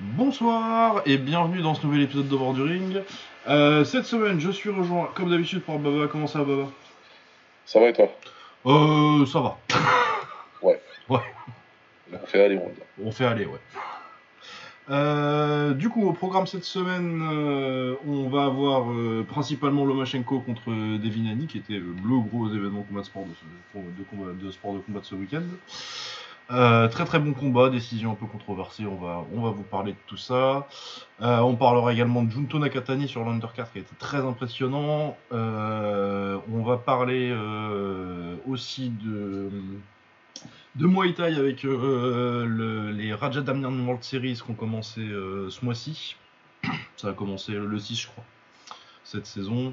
Bonsoir et bienvenue dans ce nouvel épisode de Bord du Ring. Euh, cette semaine, je suis rejoint comme d'habitude par Baba. Comment ça va, Baba? Ça va et toi? Euh, ça va. Ouais. Ouais. On fait aller, on. On fait aller, ouais. Euh, du coup, au programme cette semaine, euh, on va avoir euh, principalement Lomachenko contre Devinani, qui était le gros événement combat de sport de, ce, de, combat, de sport de combat de ce week-end. Euh, très très bon combat, décision un peu controversée, on va, on va vous parler de tout ça. Euh, on parlera également de Junto Nakatani sur l'undercard qui a été très impressionnant. Euh, on va parler aussi de, de Muay Thai avec le- les Raja Damnian World Series qui ont commencé ce mois-ci. Ça a commencé le 6 je crois, cette saison.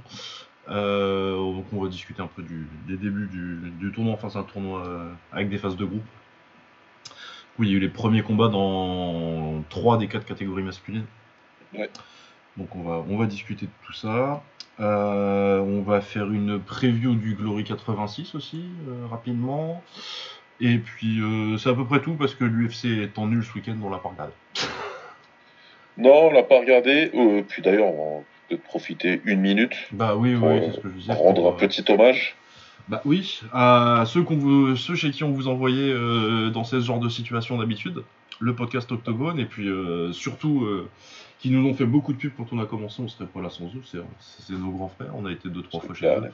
Donc on va discuter un peu des débuts du, du tournoi, enfin c'est un tournoi avec des phases de groupe. Oui, il y a eu les premiers combats dans 3 des 4 catégories masculines. Ouais. Donc on va, on va discuter de tout ça. Euh, on va faire une preview du Glory 86 aussi, euh, rapidement. Et puis euh, c'est à peu près tout parce que l'UFC est en nul ce week-end, on l'a pas regardé. Non, on l'a pas regardé. Puis d'ailleurs, on va peut-être profiter une minute Bah oui, oui, Pour, oui, c'est ce que je disais. pour rendre un petit hommage. Bah oui, à ceux, qu'on vous, ceux chez qui on vous envoyait euh, dans ce genre de situation d'habitude, le podcast Octogone, et puis euh, surtout euh, qui nous ont fait beaucoup de pubs quand on a commencé, on serait pas là sans eux, c'est, c'est nos grands frères, on a été deux, trois C'est fois chez eux.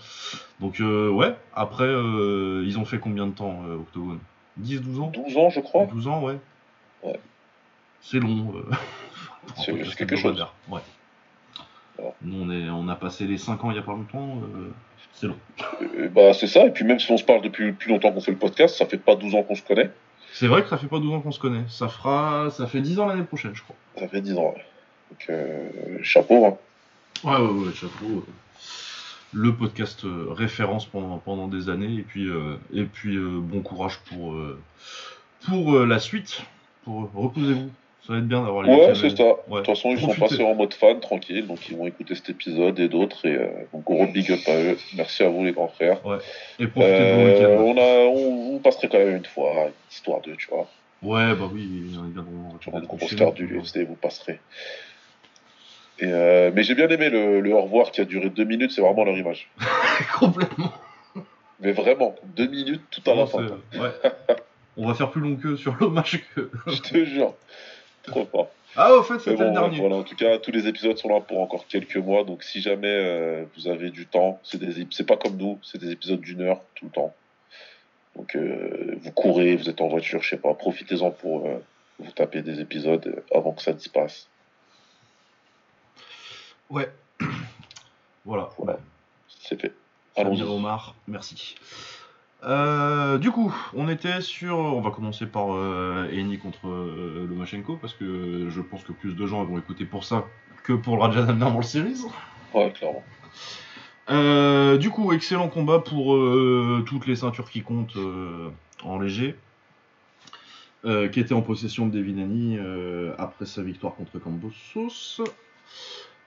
Donc ouais, après, ils ont fait combien de temps Octogone? 10, 12 ans? 12 ans, je crois. 12 ans, ouais. Ouais. C'est long. C'est- quelque chose. Ouais. Nous, on, est, on a passé les 5 ans il y a pas longtemps, c'est long. Euh, bah, c'est ça. Et puis même si on se parle depuis plus longtemps qu'on fait le podcast, ça fait pas 12 ans qu'on se connaît. C'est vrai que ça fait pas 12 ans qu'on se connaît. Ça fera, ça fait 10 ans l'année prochaine, je crois. Ça fait 10 ans. ouais. Donc, euh, chapeau. Hein. Ouais, ouais, ouais, chapeau. euh, Le podcast référence pendant, pendant des années. Et puis, et puis bon courage pour, pour la suite. Pour, reposez-vous. Ça va être bien d'avoir les Ouais, c'est ça. Ouais. De toute façon, ils sont passés en mode fan, tranquille. Donc, ils vont écouter cet épisode et d'autres. Et euh, donc, gros big up à eux. Merci à vous, les grands frères. Et profitez de vos Euh, week-ends. on, a, on, passerait quand même une fois, histoire de, tu vois. Ouais, bah oui, ils viendront. Sur un chez gros nous. poster du UFC, vous passerez. Et euh, mais j'ai bien aimé le, le au revoir qui a duré deux minutes, c'est vraiment leur image. Complètement. Mais vraiment, deux minutes tout à la fin. ouais. On va faire plus long que sur match que. Je te jure. Trop fort. Ah, au fait, c'était bon, le dernier. voilà, en tout cas, tous les épisodes sont là pour encore quelques mois. Donc si jamais euh, vous avez du temps, c'est des ép- c'est pas comme nous, c'est des épisodes d'une heure tout le temps. Donc euh, vous courez, vous êtes en voiture, je sais pas, profitez-en pour euh, vous taper des épisodes avant que ça disparaisse. Ouais. voilà. Voilà. C'est fait. Allons-y. Merci. Euh, du coup, on était sur. On va commencer par euh, Eni contre euh, Lomachenko parce que je pense que plus de gens vont écouter pour ça que pour le Raja Damnar World Series. Ouais, clairement. Euh, du coup, excellent combat pour toutes les ceintures qui comptent en léger. Qui était en possession de Devinani après sa victoire contre Cambosos.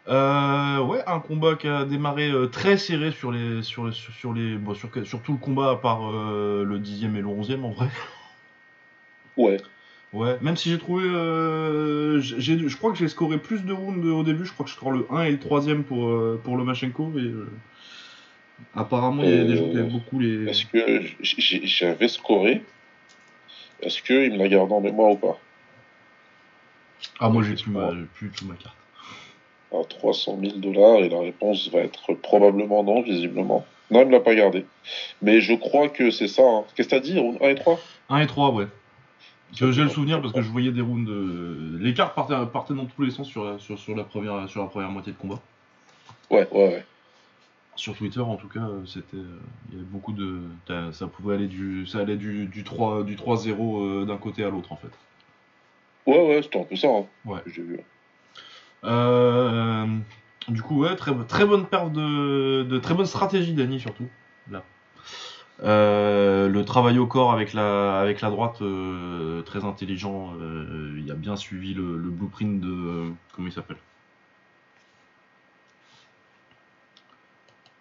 Euh, ouais, un combat qui a démarré euh, très serré sur les sur les sur, sur les bon, sur, sur tout le combat à part euh, le 10e et le 11e en vrai. Ouais. Ouais, même si j'ai trouvé euh, j'ai je crois que j'ai scoré plus de rounds au début, je crois que je score le 1 et le 3e pour euh, pour Lomachenko et apparemment il y a des gens qui aiment beaucoup les Est-ce que j'avais scoré? Est-ce qu'il me l'a gardé en mémoire ou pas? Ah moi j'ai plus ma plus toute ma carte. À 300 000 dollars et la réponse va être probablement non, visiblement. Non, il me l'a pas gardé. Mais je crois que c'est ça. hein. Qu'est-ce que t'as dit 1 et 3 1 et 3 ouais. Que J'ai le souvenir parce que je voyais des rounds. euh, Les cartes partaient, partaient dans tous les sens sur la, sur, sur la, première, sur la première moitié de combat. Ouais, ouais, ouais. Sur Twitter, en tout cas, c'était, euh, il y avait beaucoup de, ça pouvait aller du, ça allait du, du 3, du 3-0 euh, d'un côté à l'autre en fait. Ouais, ouais, c'était un peu ça. Hein, Ouais. J'ai vu. Euh, du coup, ouais, très, très bonne perte de, de très bonne stratégie d'Annie surtout. Là. Euh, le travail au corps avec la, avec la droite, euh, très intelligent. il a bien suivi le, le blueprint de, comment il s'appelle?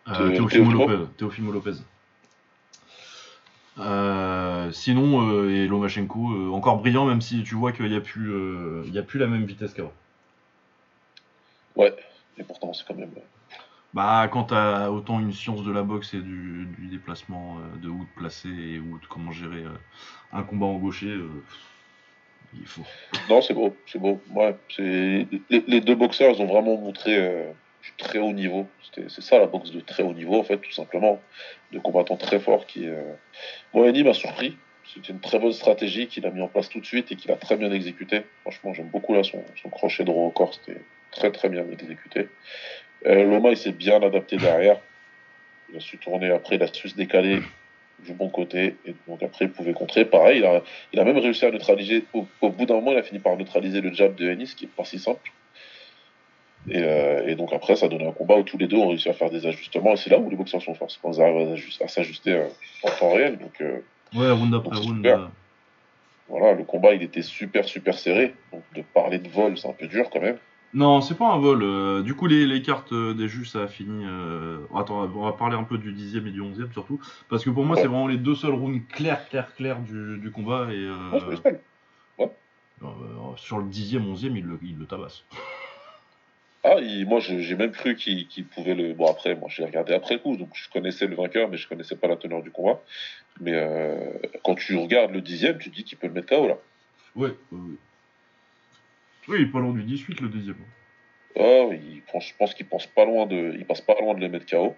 Teofimo Lopez. Teofimo Lopez. Euh, sinon, euh, et Lomachenko, euh, encore brillant, même si tu vois qu'il n'y a, plus, il y a plus la même vitesse qu'avant. Ouais, et pourtant, c'est quand même. euh, Bah, quand t'as autant une science de la boxe et du, du déplacement, euh, de où te placer et où de comment gérer euh, un combat en gaucher, euh, il faut. Non, c'est beau, c'est beau. Ouais, les, les deux boxeurs, ils ont vraiment montré du très haut niveau. C'était- C'est ça la boxe de très haut niveau, en fait, tout simplement. De combattants très forts qui. Moeni m'a surpris. C'était une très bonne stratégie qu'il a mis en place tout de suite et qu'il a très bien exécuté. Franchement, j'aime beaucoup là son, son crochet droit au corps, c'était très très bien exécuté. Euh, Loma, il s'est bien adapté derrière. Il a su tourner après, il a su se décaler du bon côté. Et donc après, il pouvait contrer. Pareil, il a, il a même réussi à neutraliser. Au, au bout d'un moment, il a fini par neutraliser le jab de Ennis, qui est pas si simple. Et, euh, et donc après, ça a donné un combat où tous les deux ont réussi à faire des ajustements. Et c'est là où les boxeurs sont forts, c'est quand ils arrivent à, ajust- à s'ajuster euh, en temps réel. Donc euh, Ouais, round après round. super. euh, voilà, le combat, il était super, super serré. Donc de parler de vol, c'est un peu dur quand même. Non, c'est pas un vol. euh, du coup, les, les cartes euh, des jus, ça a fini. euh, Attends, on va parler un peu du 10e et du 11e surtout. Parce que pour moi, c'est vraiment les deux seuls rounds clairs, clairs, clairs du, du combat. Et euh, Ouais, c'est respect. euh, sur le 10e, 11e, il le, il le tabasse. Ah, il- moi, je- j'ai même cru qu'il qu'il pouvait le. Bon, après, moi, j'ai regardé après coup, donc je connaissais le vainqueur, mais je connaissais pas la teneur du combat. Mais euh, quand tu regardes le dixième, tu te dis qu'il peut le mettre KO là. Ouais, ouais, ouais. Oui, pas loin du 18, le deuxième. Ah, il pense- je pense qu'il pense pas loin de, il passe pas loin de le mettre KO.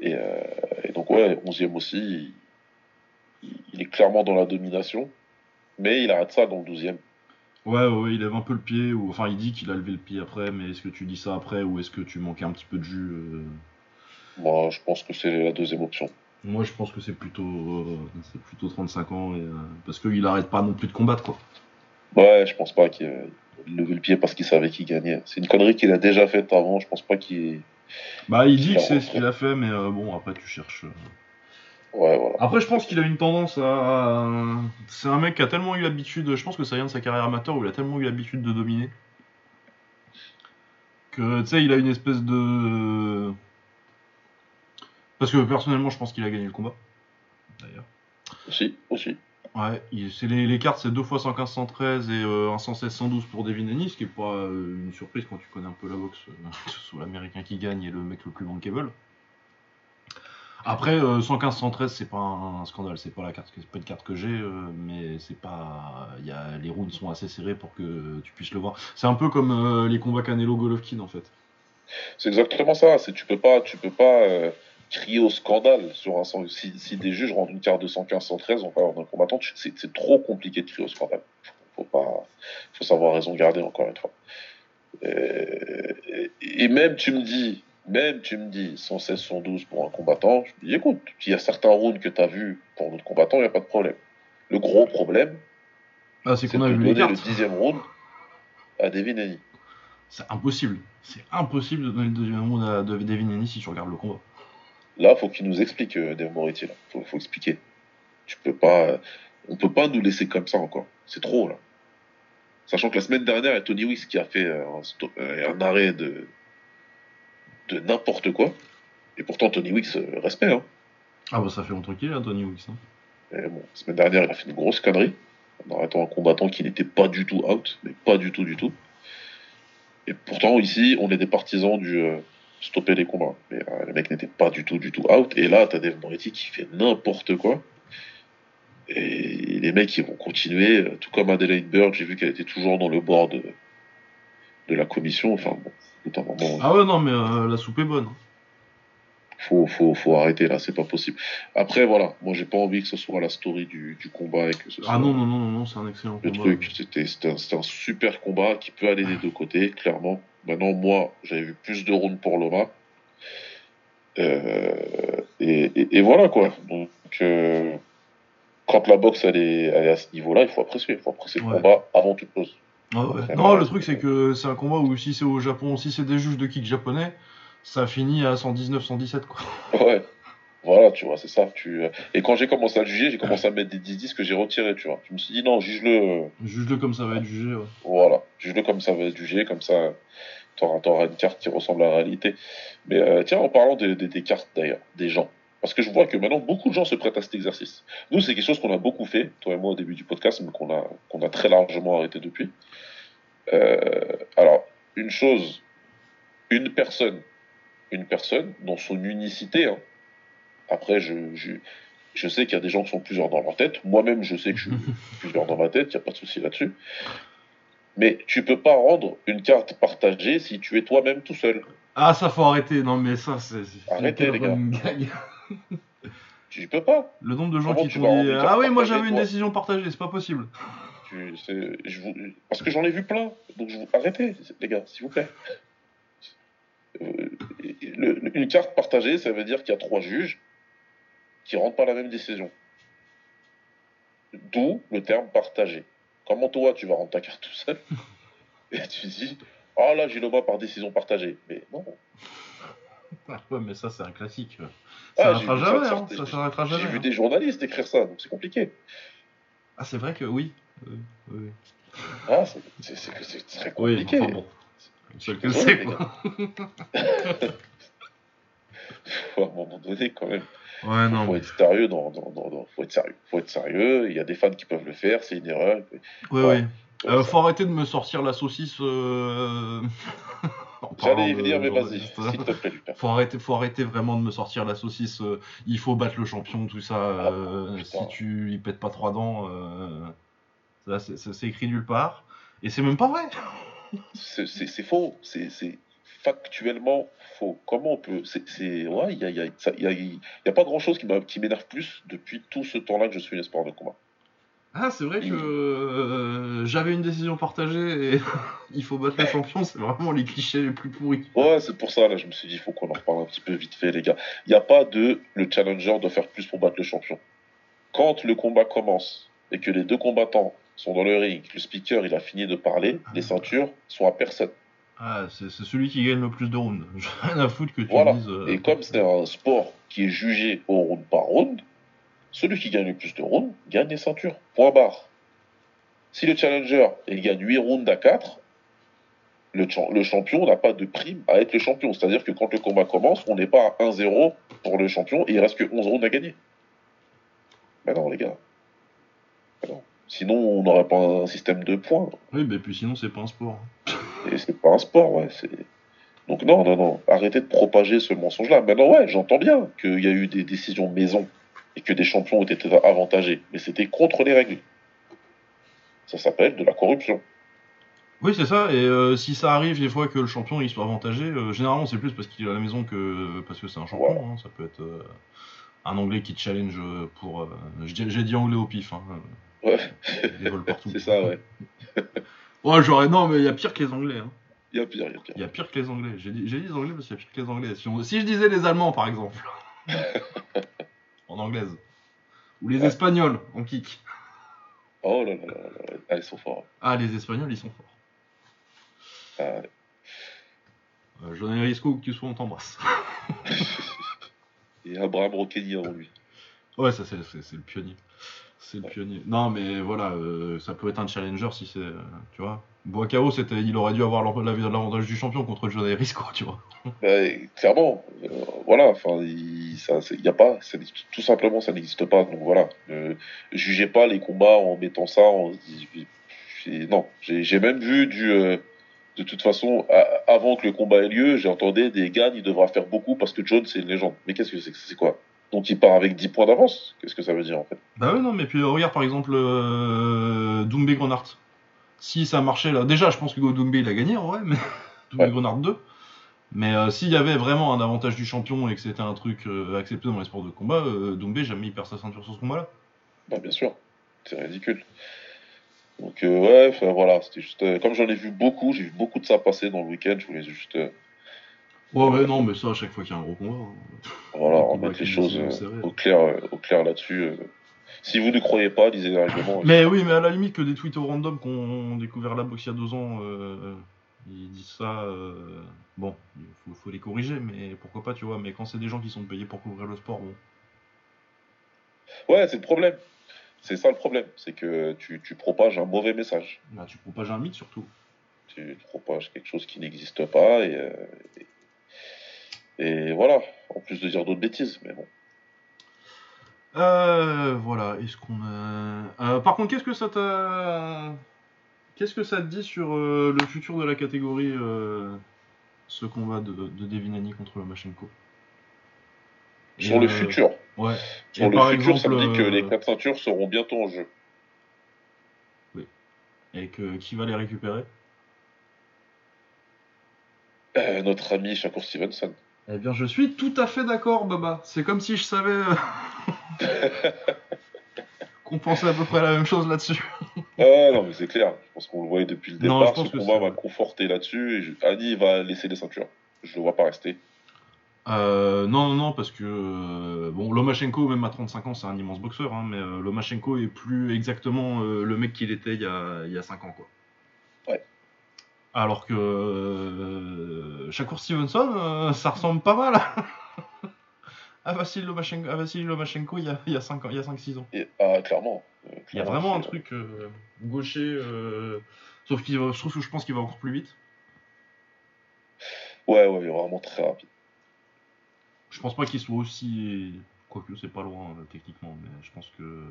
Et, euh, et donc ouais, onzième aussi, il, il est clairement dans la domination, mais il arrête ça dans le douzième. Ouais, ouais, il lève un peu le pied, ou enfin il dit qu'il a levé le pied après, mais est-ce que tu dis ça après ou est-ce que tu manquais un petit peu de jus euh? Moi, je pense que c'est la deuxième option. Moi je pense que c'est plutôt euh, c'est plutôt 35 ans et, euh, parce qu'il arrête pas non plus de combattre quoi. Ouais, je pense pas qu'il il levait le pied parce qu'il savait qu'il gagnait. C'est une connerie qu'il a déjà faite avant. Je pense pas qu'il. Bah il dit que c'est ce qu'il a fait, mais euh, bon après tu cherches. euh. Ouais, voilà. Après je pense qu'il a une tendance à. C'est un mec qui a tellement eu l'habitude, je pense que ça vient de sa carrière amateur où il a tellement eu l'habitude de dominer. Que tu sais, il a une espèce de. Parce que personnellement je pense qu'il a gagné le combat. D'ailleurs. Aussi, aussi. Ouais, c'est les, cartes, c'est 2 fois 115, 113 et euh, un 116, 112 pour Devin Haney, ce qui est pas euh, une surprise quand tu connais un peu la boxe, euh, soit l'américain qui gagne et le mec le plus bankable. Après, euh, 115, 113, c'est pas un, scandale, c'est pas la carte, pas une carte que j'ai, euh, mais c'est pas, y les rounds sont assez serrés pour que tu puisses le voir. C'est un peu comme euh, les combats Canelo Golovkin en fait. C'est exactement ça. Tu peux pas, tu peux pas euh, crier au scandale sur un si, si des juges rendent une carte de 115, 113 en faveur d'un combattant. C'est trop compliqué de crier au scandale. Faut pas, faut savoir raison garder encore une fois. Euh, Et, et même tu me dis, même tu me dis 116, 112 pour un combattant. Je me dis écoute, s'il y a certains rounds que tu as vus pour notre combattant, il n'y a pas de problème. Le gros problème, Ah, c'est qu'on de a vu les le dixième round à Devin Haney. C'est impossible. C'est impossible de donner le deuxième round à Devin Haney si tu regardes le combat. Là, faut qu'il nous explique, euh, Dave Moretti, là. Faut, faut expliquer. Tu peux pas, on peut pas nous laisser comme ça encore. C'est trop, là. Sachant que la semaine dernière, il y a Tony Weeks qui a fait euh, un, euh, un arrêt de, de n'importe quoi. Et pourtant, Tony Weeks, euh, respect, hein. Ah bah ça fait longtemps qu'il est là, Tony Weeks. hein. Et bon, la semaine dernière, il a fait une grosse connerie. En arrêtant un combattant qui n'était pas du tout out. Mais pas du tout, du tout. Et pourtant, ici, on est des partisans du euh, stopper les combats. Mais euh, le mec n'était pas du tout, du tout out. Et là, t'as Dave Moretti qui fait n'importe quoi. Et les mecs, ils vont continuer. euh, Tout comme Adelaide Bird, j'ai vu qu'elle était toujours dans le bord de, de la commission. Enfin, bon, au bout d'un moment, Ah ouais, non, mais euh, la soupe est bonne. faut, faut, faut arrêter là, c'est pas possible. Après, voilà, moi, j'ai pas envie que ce soit la story du, du combat et que ce soit. Ah non, non, non, non, non, c'est un excellent Le combat. truc, c'était un, un super combat qui peut aller des deux côtés, clairement. Maintenant, moi, j'avais vu plus de rounds pour Loma. Euh, et, et- et voilà, quoi. Donc, euh, quand la boxe, elle est, elle est à ce niveau-là, il faut apprécier. Il faut apprécier Ouais. le combat avant toute chose. Ah ouais. Non, le truc, c'est que c'est un combat où si c'est au Japon, si c'est des juges de kick japonais, ça finit à 119, 117, quoi. Ouais. Voilà, tu vois, c'est ça. Tu... euh, Et quand j'ai commencé à le juger, j'ai commencé à mettre des 10-10 que j'ai retirés, tu vois. Je me suis dit, non, juge-le. euh, Juge-le comme ça va être jugé, ouais. Voilà, juge-le comme ça va être jugé, comme ça t'auras, t'auras une carte qui ressemble à la réalité. Mais euh, tiens, en parlant des, cartes d'ailleurs, des gens, Parce que je vois que maintenant, beaucoup de gens se prêtent à cet exercice. Nous, c'est quelque chose qu'on a beaucoup fait, toi et moi, au début du podcast, mais qu'on a, qu'on a très largement arrêté depuis. Euh, alors, une chose, une personne, une personne, dans son unicité, hein. Après, je, je, je sais qu'il y a des gens qui sont plusieurs dans leur tête. Moi-même, je sais que je suis plusieurs dans ma tête, il n'y a pas de souci là-dessus. Mais tu peux pas rendre une carte partagée si tu es toi-même tout seul. Ah, ça faut arrêter. Non, mais ça, c'est. Arrêtez, les gars. Tu peux pas. Le nombre de gens Comment qui t'ont dit Ah oui, moi j'avais une décision partagée, c'est pas possible. Tu, c'est- je vous- parce que j'en ai vu plein. Donc je vous, arrêtez, les gars, s'il vous plaît. Euh, le- une carte partagée, ça veut dire qu'il y a trois juges qui rendent pas la même décision. D'où le terme partagé. Comment toi, tu vas rendre ta carte tout seul et tu dis Ah là, j'ai le droit par décision partagée. Mais non. Ah ouais, mais ça, c'est un classique. Ah, Ça j'ai s'arrêtera vu jamais, hein, ça J'ai vu hein. des journalistes écrire ça, donc c'est compliqué. Ah, c'est vrai que oui. Euh, oui. Ah, c'est c'est- c'est- c'est très Oui, compliqué. enfin bon. Les quoi. Faut à un moment donné, quand même. Ouais, non. faut être sérieux dans, dans, dans- dans- faut être sérieux faut être sérieux il y a des fans qui peuvent le faire c'est une erreur Oui, Ouais. oui. Euh, faut arrêter de me sortir la saucisse. Euh... j'allais y venir mais vas-y s'il te plaît Lucas Faut arrêter, faut arrêter vraiment de me sortir la saucisse. euh, il faut battre le champion, tout ça. euh, Ah, putain. si tu il pète pas trois dents, euh, ça, c'est- écrit nulle part. Et c'est même pas vrai. c'est faux c'est factuellement faux. Comment on peut c'est- ouais il y a, il y, a, ça- il y, a, il y a pas grand chose qui m'énerve plus depuis tout ce temps là que je suis un sport de combat. Ah, c'est vrai que euh, j'avais une décision partagée et il faut battre le champion. C'est vraiment les clichés les plus pourris. ouais c'est pour ça là je me suis dit il faut qu'on en reparle un petit peu vite fait les gars. Il n'y a pas de le challenger doit faire plus pour battre le champion. Quand le combat commence et que les deux combattants sont dans le ring le speaker il a fini de parler les ceintures sont à personne Ah, c'est celui qui gagne le plus de rounds. J'ai rien à foutre que tu Voilà. dises. euh, Et comme c'est un sport qui est jugé au round par round, celui qui gagne le plus de rounds gagne les ceintures. Point barre. Si le challenger il gagne 8 rounds à 4, le, cha- le champion n'a pas de prime à être le champion. C'est-à-dire que quand le combat commence, on n'est pas à 1-0 pour le champion et il reste que 11 rounds à gagner. Ben non, les gars. Ben non. Sinon, on n'aurait pas un système de points. Oui, mais puis sinon, c'est pas un sport. Et c'est pas un sport, ouais. C'est... Donc non, non, non. Arrêtez de propager ce mensonge-là. Maintenant, ouais, j'entends bien qu'il y a eu des décisions maison et que des champions ont été avantagés. Mais c'était contre les règles. Ça s'appelle de la corruption. Oui, c'est ça. Et euh, si ça arrive des fois que le champion il soit avantagé, euh, généralement c'est plus parce qu'il est à la maison que parce que c'est un champion. Voilà. hein. Ça peut être euh, un anglais qui challenge pour. j'ai j'ai dit anglais au pif. Hein. Ouais, Ils volent partout. c'est ça, ouais. J'aurais. Non, mais il y a pire que les anglais. Hein. Il y a pire, il y a pire. Il y a pire que les anglais. J'ai dit, j'ai dit les anglais parce qu'il y a pire que les anglais. Si, on- si je disais les allemands par exemple, en anglaise, ou les Ouais. espagnols en kick. Oh là là là là là. Ah, ils sont forts. Ah, les espagnols ils sont forts. Ah, Euh, Risco, où que tu sois, on t'embrasse. Et Abraham Rokeni avant lui. Ouais, ça c'est c'est- c'est le pionnier. C'est le pionnier. Non, mais voilà, euh, ça peut être un challenger si c'est. euh, tu vois. Boakao, c'était, il aurait dû avoir l'avantage du champion contre Johnny Risco, tu vois. Ben, clairement, euh, voilà, enfin, il, a pas, tout simplement, ça n'existe pas. Donc voilà, ne jugez pas les combats en mettant ça. Non, j'ai même vu du, de toute façon, avant que le combat ait lieu, j'ai entendu des gars, il devra faire beaucoup parce que John c'est une légende. Mais qu'est-ce que c'est, c'est quoi? Donc il part avec 10 points d'avance. Qu'est-ce que ça veut dire en fait? Bah ouais, non, mais puis euh, regarde par exemple euh, Doumbé Grenard. Si ça marchait là, déjà je pense que Doumbé il a gagné vrai, mais Doumbé Ouais. Grenard 2. Mais euh, s'il y avait vraiment un avantage du champion et que c'était un truc euh, accepté dans les sports de combat, euh, Doumbé jamais il perd sa ceinture sur ce combat-là. Bah, bien sûr, c'est ridicule. Donc ouais, voilà, c'était juste, comme j'en ai vu beaucoup, j'ai vu beaucoup de ça passer dans le week-end. Je voulais juste, Ouais, ouais, non, mais ça à chaque fois qu'il y a un gros combat. hein. voilà, remettre combat les choses euh, au clair, euh, au clair là-dessus. euh. Si vous ne croyez pas, lisez les règlements. Mais oui, mais à la limite que des tweets au random qu'on découvert la boxe il y a deux ans, euh, ils disent ça. bon, il faut, faut les corriger, mais pourquoi pas, tu vois. Mais quand c'est des gens qui sont payés pour couvrir le sport, bon. Ouais, c'est le problème. C'est ça le problème, c'est que tu, tu propages un mauvais message. Bah, tu propages un mythe surtout. Tu, tu propages quelque chose qui n'existe pas et, euh, et, et voilà. En plus de dire d'autres bêtises, mais bon. Euh, voilà, est-ce qu'on a... Euh, par contre, qu'est-ce que ça t'a... Qu'est-ce que ça te dit sur euh, le futur de la catégorie, ce combat de, de Devinani contre Lomachenko? Sur Et, le futur. Ouais. Sur Et le futur, ça me dit que les quatre ceintures seront bientôt en jeu. Et que qui va les récupérer? Notre ami Shakur Stevenson. Eh bien, je suis tout à fait d'accord, Baba. C'est comme si je savais euh, qu'on pensait à peu près la même chose là-dessus. Ah non, mais c'est clair. Je pense qu'on le voyait depuis le Non, départ. je pense Ce que combat vrai. conforté là-dessus. Et je- Annie va laisser les ceintures. Je le vois pas rester. Euh, non, non, non, parce que euh, bon, Lomachenko, même à 35 ans, c'est un immense boxeur, hein, mais euh, Lomachenko est plus exactement le mec qu'il était il y, a, il y a 5 ans, quoi. Alors que euh, Shakur Stevenson, euh, ça ressemble pas mal à, Vassili Lomachenko, à Vassili Lomachenko il y a, il y a 5 ans, il y a 5-6 ans. Et, ah, clairement. Il y a vraiment un truc euh, gaucher, euh, sauf qu'il va, je trouve que je pense qu'il va encore plus vite. Ouais, ouais, il est vraiment très rapide. Je pense pas qu'il soit aussi. Quoique c'est pas loin techniquement, mais je pense que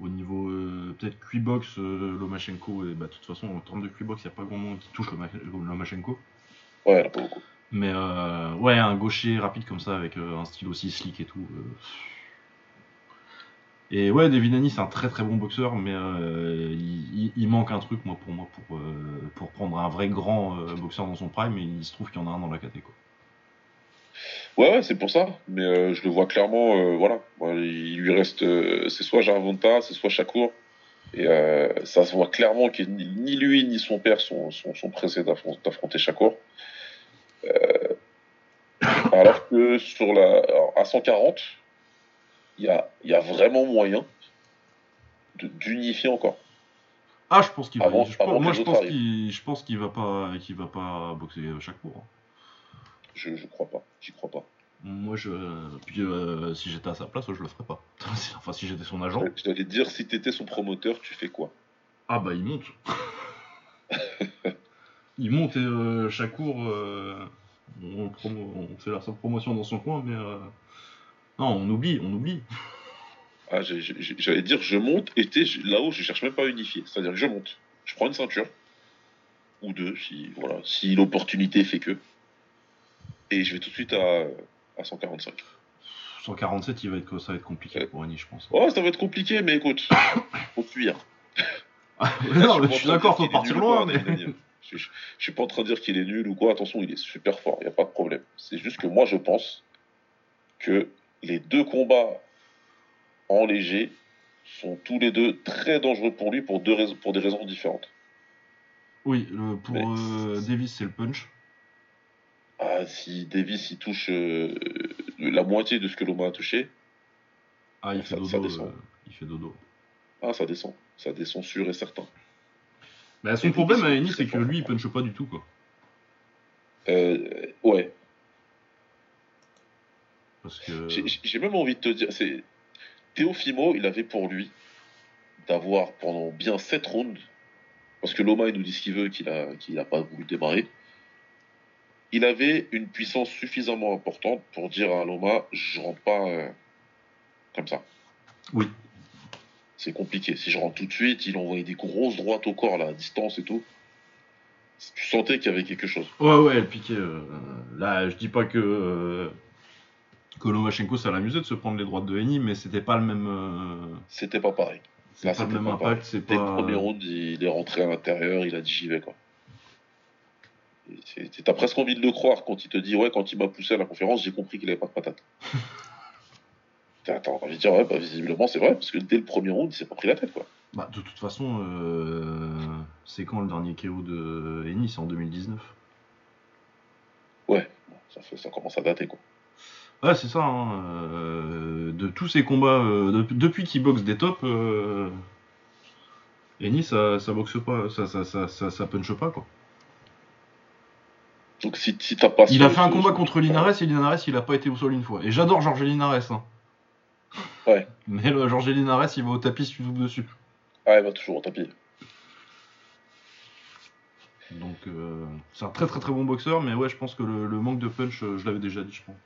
au niveau euh, peut-être Quibox, euh, Lomachenko, et bah, de toute façon en termes de Quibox, il n'y a pas grand monde qui touche Loma- Lomachenko. Ouais, pas beaucoup. Mais euh, ouais, un gaucher rapide comme ça, avec un style aussi slick et tout. Et ouais, Devinani, c'est un très très bon boxeur, mais euh, il, manque un truc, moi, pour moi, pour, euh, pour prendre un vrai grand euh, boxeur dans son prime, et il se trouve qu'il y en a un dans la caté, quoi. Ouais, ouais, c'est pour ça. Mais euh, je le vois clairement. euh, voilà. Il lui reste. euh, c'est soit Jarvonta, c'est soit Shakur. Et ça se voit clairement que ni, lui ni son père sont, sont, sont pressés d'affron- d'affronter Shakur. Euh, alors que sur la, alors, à 140, il y a, il y a vraiment moyen d'unifier encore. Ah, je pense qu'il va. Avant- je avant pense- moi, je pense qu'il, je pense qu'il va pas, qu'il va pas boxer chaque cours. Je, je crois pas. J'y crois pas. Moi, je, puis euh, si j'étais à sa place, je le ferais pas. enfin, si j'étais son agent. Je te dire, si t'étais son promoteur, tu fais quoi? Ah bah, il monte. il monte et euh, chaque cours, euh, on, le promo- on fait la promotion dans son coin, mais euh, non, on oublie, on oublie. Ah, J'allais dire, je monte et là-haut, je cherche même pas à unifier. C'est-à-dire que je monte, je prends une ceinture, ou deux, si, voilà, si l'opportunité fait que, et je vais tout de suite à, à 145. 147, il va être, ça va être compliqué Ouais. pour Annie, je pense. Oh, ça va être compliqué, mais écoute, faut fuir. Non, pas je suis d'accord, faut partir loin, mais. Je, je- je suis pas en train de dire qu'il est nul ou quoi, attention, il est super fort, il n'y a pas de problème. C'est juste que moi, je pense que les deux combats en léger sont tous les deux très dangereux pour lui pour, deux raisons, pour des raisons différentes. Oui, le- pour euh, Davis, c'est le punch. Ah, si Davis il touche euh, la moitié de ce que Loma a touché, Ah, il Ça- fait ça dodo. descend. euh, il fait dodo. ah, ça descend. Ça descend sûr et certain. Bah, son Et problème à très c'est que lui, il punche pas du tout, quoi. Euh, ouais. Parce que. J'ai- même envie de te dire, c'est Teofimo, il avait pour lui d'avoir pendant bien 7 rounds, parce que Loma il nous dit ce qu'il veut, qu'il a, qu'il a pas voulu démarrer. Il avait une puissance suffisamment importante pour dire à Loma, je rentre pas euh, comme ça. Oui. C'est compliqué. Si je rentre tout de suite, il envoyait des grosses droites au corps, là, à distance et tout. Tu sentais qu'il y avait quelque chose. Ouais, ouais, elle piquait. euh, Là, je dis pas que. euh, Que Lomachenko, ça l'amusait de se prendre les droites de Annie, mais c'était pas le même. euh, C'était pas pareil. C'est pas le même pas impact, Dès le pas. premier round, il est rentré à l'intérieur, il a dit j'y vais quoi. T'as presque envie de le croire quand il te dit ouais quand il m'a poussé à la conférence j'ai compris qu'il avait pas de patate. T'as envie de dire ouais bah visiblement c'est vrai parce que dès le premier round il s'est pas pris la tête quoi. Bah, de toute façon, euh, c'est quand le dernier KO de C'est en 2019. Ouais, ça, fait- ça commence à dater quoi. Ouais, c'est ça. hein, euh, de tous ces combats, euh, de- depuis qu'il boxe des tops, Annie, ça, ça boxe pas, ça, ça, ça, ça, ça punche pas quoi. Donc si, si t'as pas Il a fait un combat contre Linares et Linares il a pas été au sol une fois. Et j'adore Georges Linares. Hein. Ouais. Mais le Georges Linares il va au tapis si tu doubles dessus. Ah il va toujours au tapis. Donc euh, c'est un très très très bon boxeur, mais ouais je pense que le, le manque de punch, euh, je l'avais déjà dit je pense.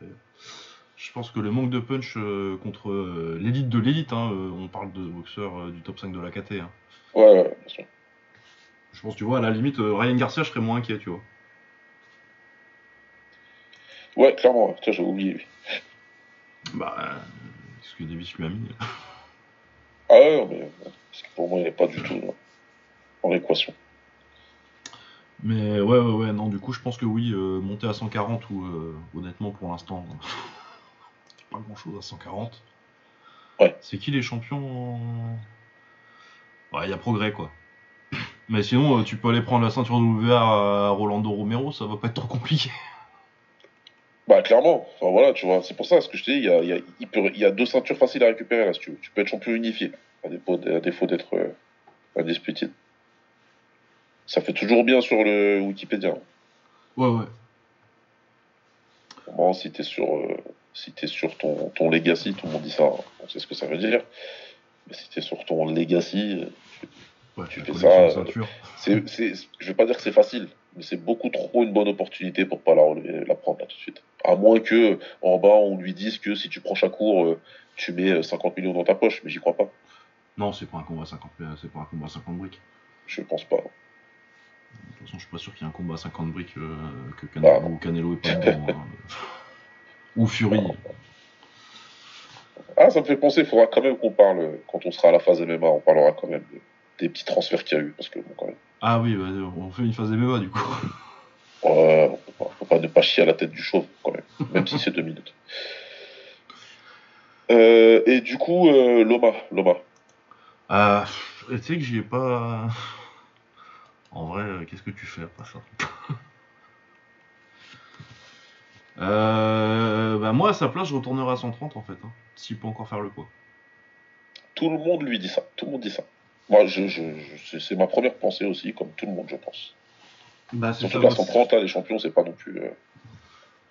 Je pense que le manque de punch euh, contre euh, l'élite de l'élite, hein, on parle de boxeurs du top 5 de la KT. hein. Ouais, ouais, bien sûr. Je pense, tu vois, à la limite, Ryan Garcia, je serais moins inquiet, tu vois. Ouais, clairement, tiens, j'avais oublié. lui. Bah, euh, ce que Davis lui a mis. Ah ouais, mais euh, parce que pour moi, il n'est pas du tout euh, en équation. Mais ouais, ouais, ouais, non, du coup, je pense que oui, euh, monter à 140 ou euh, honnêtement, pour l'instant, pas grand chose à 140. Ouais. C'est qui les champions Ouais, il y a progrès, quoi. Mais sinon, euh, tu peux aller prendre la ceinture WA à Rolando Romero, ça va pas être trop compliqué. Bah, clairement. Enfin, voilà, tu vois, c'est pour ça, ce que je te dis, il y a, il y, a, il peut- il y a deux ceintures faciles à récupérer là, si tu veux. Tu peux être champion unifié, à défaut, à défaut d'être euh, undisputed. Ça fait toujours bien sur le Wikipédia. Ouais, ouais. Bon, si t'es sur, euh, si t'es sur ton, ton legacy, tout le monde dit ça, hein, on sait ce que ça veut dire. Mais si t'es sur ton legacy, euh, Ouais, Tu fais ça, euh, c'est, je vais pas dire que c'est facile, mais c'est beaucoup trop une bonne opportunité pour pas la, relever- la prendre là tout de suite. À moins que en bas on lui dise que si tu prends chaque cours, euh, tu mets euh, 50 millions dans ta poche, mais j'y crois pas. Non, c'est pas un combat à 50, euh, c'est pas un combat à 50 briques. Je pense pas. De toute façon, je suis pas sûr qu'il y ait un combat à 50 briques euh, que Canelo, Bah. ou Canelo est pas dedans. hein. Ou Fury. Ah, ça me fait penser, il faudra quand même qu'on parle, euh, quand on sera à la phase MMA, on parlera quand même de- des petits transferts qu'il y a eu, parce que bon, quand même, Ah oui, bah, on fait une phase MMA du coup. pas, faut pas ne pas chier à la tête du chauve, quand même, même si c'est deux minutes. Euh, et du coup, euh, Loma, Loma. Ah, tu sais que j'y ai pas. En vrai, euh, qu'est-ce que tu fais après ça? Euh, bah moi à sa place je retournerai à 130 en fait, hein, s'il peut encore faire le poids. Tout le monde lui dit ça. Tout le monde dit ça. Moi, je, je, je- c'est- ma première pensée aussi, comme tout le monde, je pense. Bah Surtout qu'à 130, là, les champions, c'est pas non plus. euh,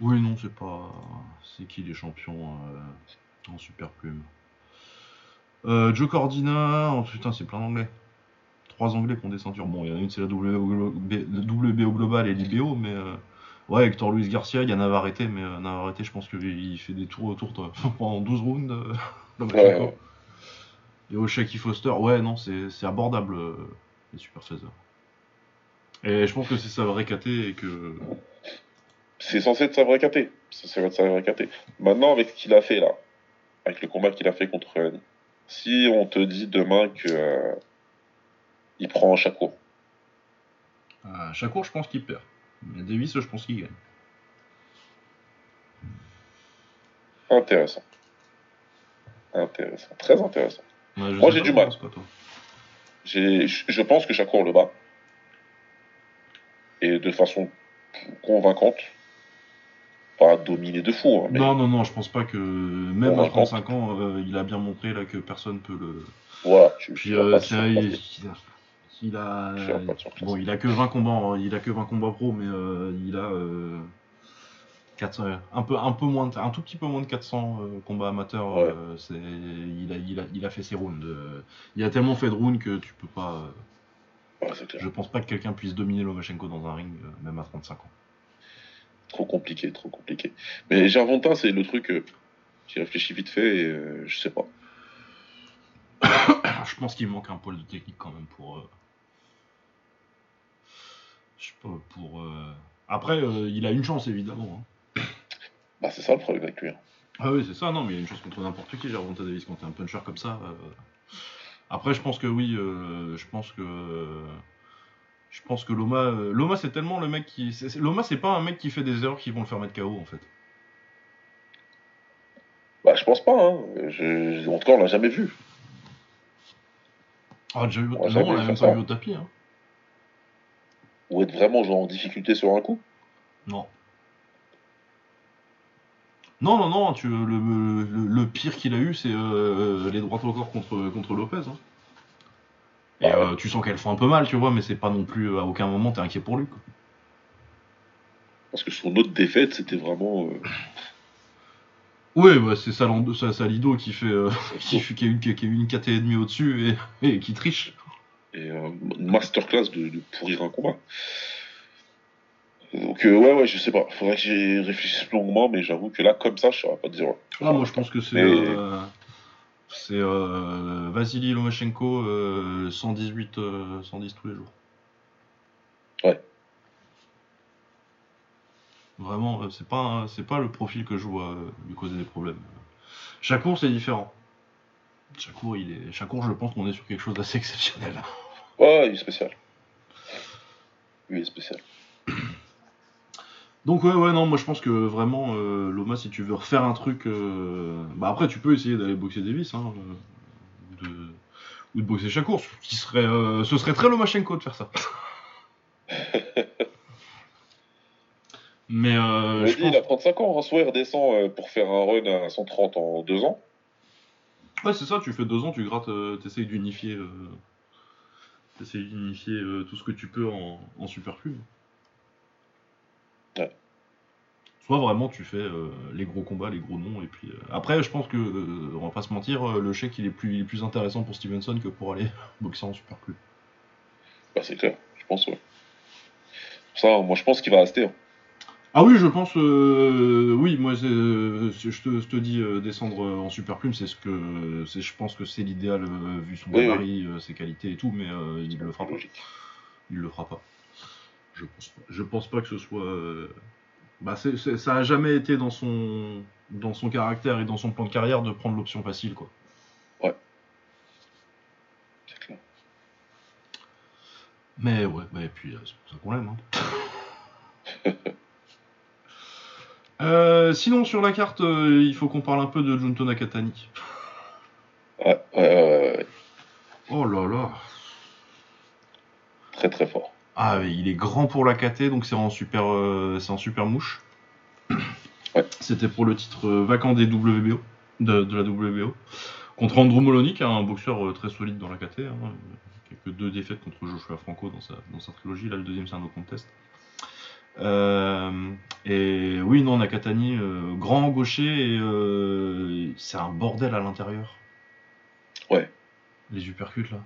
Oui non c'est pas. C'est qui les champions euh, en super plume euh, Joe Cordina, oh, putain c'est plein d'anglais. Trois anglais qui ont des ceintures. Bon il y en a une c'est la WBO, global et l'IBO mais ouais Hector Luis Garcia il y a Navarrete mais euh, Navarrete je pense qu'il fait des tours autour de- pendant 12 rounds. Lomachenko. Ouais, ouais. Et Oshaki Foster, ouais, non, c'est abordable, euh, les Super Faiseurs. Et je pense que c'est sa vraie KT et que. C'est censé être sa vraie KT. C'est censé être sa vraie KT. Maintenant, avec ce qu'il a fait là, avec le combat qu'il a fait contre Annie, si on te dit demain que euh, il prend À chaque cours, je pense qu'il perd. Mais Davis, je pense qu'il gagne. intéressant. Intéressant. Très intéressant. Ouais, Moi, j'ai du mal. Je pense que chaque cours le bat. Et de façon convaincante. Pas dominé de fou, hein, mais Non, non, non, je pense pas que. Même à par 35 ans, euh, il a bien montré là que personne peut le. voilà. Tu, Puis euh, il, a. Bon, il a que 20 combats, il a que 20 combats pro, mais euh, il a 400, un peu, un peu moins, de- un tout petit peu moins de 400 euh, combats amateurs. Ouais. euh, c'est, il a, il a, il a fait ses rounds. euh, il a tellement fait de rounds que tu peux pas. euh, Ouais, je pense pas que quelqu'un puisse dominer Lomachenko dans un ring, euh, même à 35 ans. Trop compliqué, trop compliqué. Mais Gervonta, c'est le truc. euh, J'y réfléchis vite fait et euh, je sais pas. je pense qu'il manque un poil de technique quand même pour. euh, je sais pas, pour. euh, Après, euh, il a une chance évidemment. hein. Bah, c'est ça le problème avec lui. hein. Ah oui, c'est ça, non, mais il y a une chance contre n'importe qui, Gervonta Davis, quand t'es un puncher comme ça. euh. Après, je pense que oui, euh, je pense que. Je pense que Loma. euh, Loma, c'est tellement le mec qui. c'est- Loma, c'est pas un mec qui fait des erreurs qui vont le faire mettre KO en fait. Bah, je pense pas. Hein. Je... En tout cas, on l'a jamais vu. Ah, déjà eu... Ouais, non, on l'a même pas vu au tapis. Hein. Ou être vraiment genre en difficulté sur un coup. Non. Non, non, non, tu, le, le, le pire qu'il a eu, c'est euh, les droites au corps contre, contre Lopez. hein. Et euh, tu sens qu'elles font un peu mal, tu vois, mais c'est pas non plus. euh, À aucun moment, t'es inquiet pour lui. Quoi. Parce que son autre défaite, c'était vraiment. euh, Ouais, bah, c'est Salido qui fait, euh, qui, qui a une, qui a une KT et demi au-dessus et, et qui triche. et, une masterclass de, de pourrir un combat. Donc, euh, ouais, ouais, je sais pas. Faudrait que j'y réfléchisse longuement, mais j'avoue que là, comme ça, je saurais pas te dire. ouais. Ah, moi je pense que c'est. Mais- euh, c'est euh, Vasily Lomachenko euh, 118, euh, 110 tous les jours. Ouais. Vraiment, c'est pas, c'est pas le profil que je vois lui causer des problèmes. Chaque cours c'est différent. Chaque cours, il est... Chaque cours, je pense qu'on est sur quelque chose d'assez exceptionnel. Ouais, il est spécial. Oui, il est spécial. Donc ouais ouais non moi je pense que vraiment euh, Loma si tu veux refaire un truc euh, bah après tu peux essayer d'aller boxer Davis hein, euh, ou, de, ou de boxer chaque course qui serait euh, ce serait très Lomachenko de faire ça. Mais euh, je dit, pense il a 35 ans, hein, soit il redescend pour faire un run à 130 en 2 ans. ouais c'est ça tu fais deux ans tu grattes t'essayes d'unifier t'essayes d'unifier tout ce que tu peux en, en. Soit vraiment tu fais euh, les gros combats, les gros noms, et puis euh, après je pense que, euh, on va pas se mentir, le chèque il est, plus, il est plus intéressant pour Stevenson que pour aller boxer en super club. Bah, c'est clair, je pense, ouais. Ça, moi, je pense qu'il va rester. hein. Ah oui, je pense, oui, moi je, te, je te dis descendre en super club, c'est ce que, c'est, je pense que c'est l'idéal vu son Oui, gabarit, ses qualités et tout, mais il le fera pas. Logique. Il le fera pas. Je pense pas. Je pense pas que ce soit. Bah, ça a jamais été dans son dans son caractère et dans son plan de carrière de prendre l'option facile, quoi. C'est clair. Mais ouais, bah, et puis euh, c'est pour ça qu'on l'aime. hein. Euh, sinon, sur la carte, euh, il faut qu'on parle un peu de Junto Nakatani. Ouais, ouais, ouais, ouais. Oh là là. Très, très fort. Ah, il est grand pour la KT, donc c'est en super, euh, c'est en super mouche. Ouais. C'était pour le titre euh, vacant des WBO, de, de la WBO. Contre Andrew Molony, qui est un boxeur euh, très solide dans la KT. Hein, que deux défaites contre Joshua Franco dans sa, dans sa trilogie. Là, le deuxième, c'est un no contest. Euh, et oui, non, Nakatani, euh, grand gaucher, et euh, c'est un bordel à l'intérieur. Ouais. Les uppercuts, là.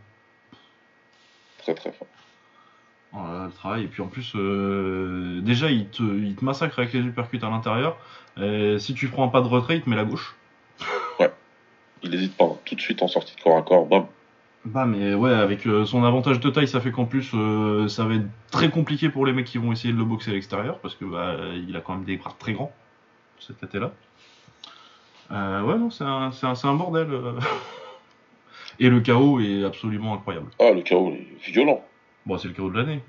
Très, très fort. Oh là là, le travail. Et puis en plus, euh, déjà, il te, il te massacre avec les uppercuts à l'intérieur. Et si tu prends un pas de retrait, il te met la gauche. Il n'hésite pas. hein. Tout de suite en sortie de corps à corps. Bam. Bah, mais ouais, avec euh, son avantage de taille, ça fait qu'en plus, euh, ça va être très compliqué pour les mecs qui vont essayer de le boxer à l'extérieur. Parce que bah, il a quand même des bras très grands, cette tête-là. Euh, ouais, non, c'est un, c'est un, c'est un bordel. Et le chaos est absolument incroyable. Ah, le chaos, est violent. Bon, c'est le chaos de l'année.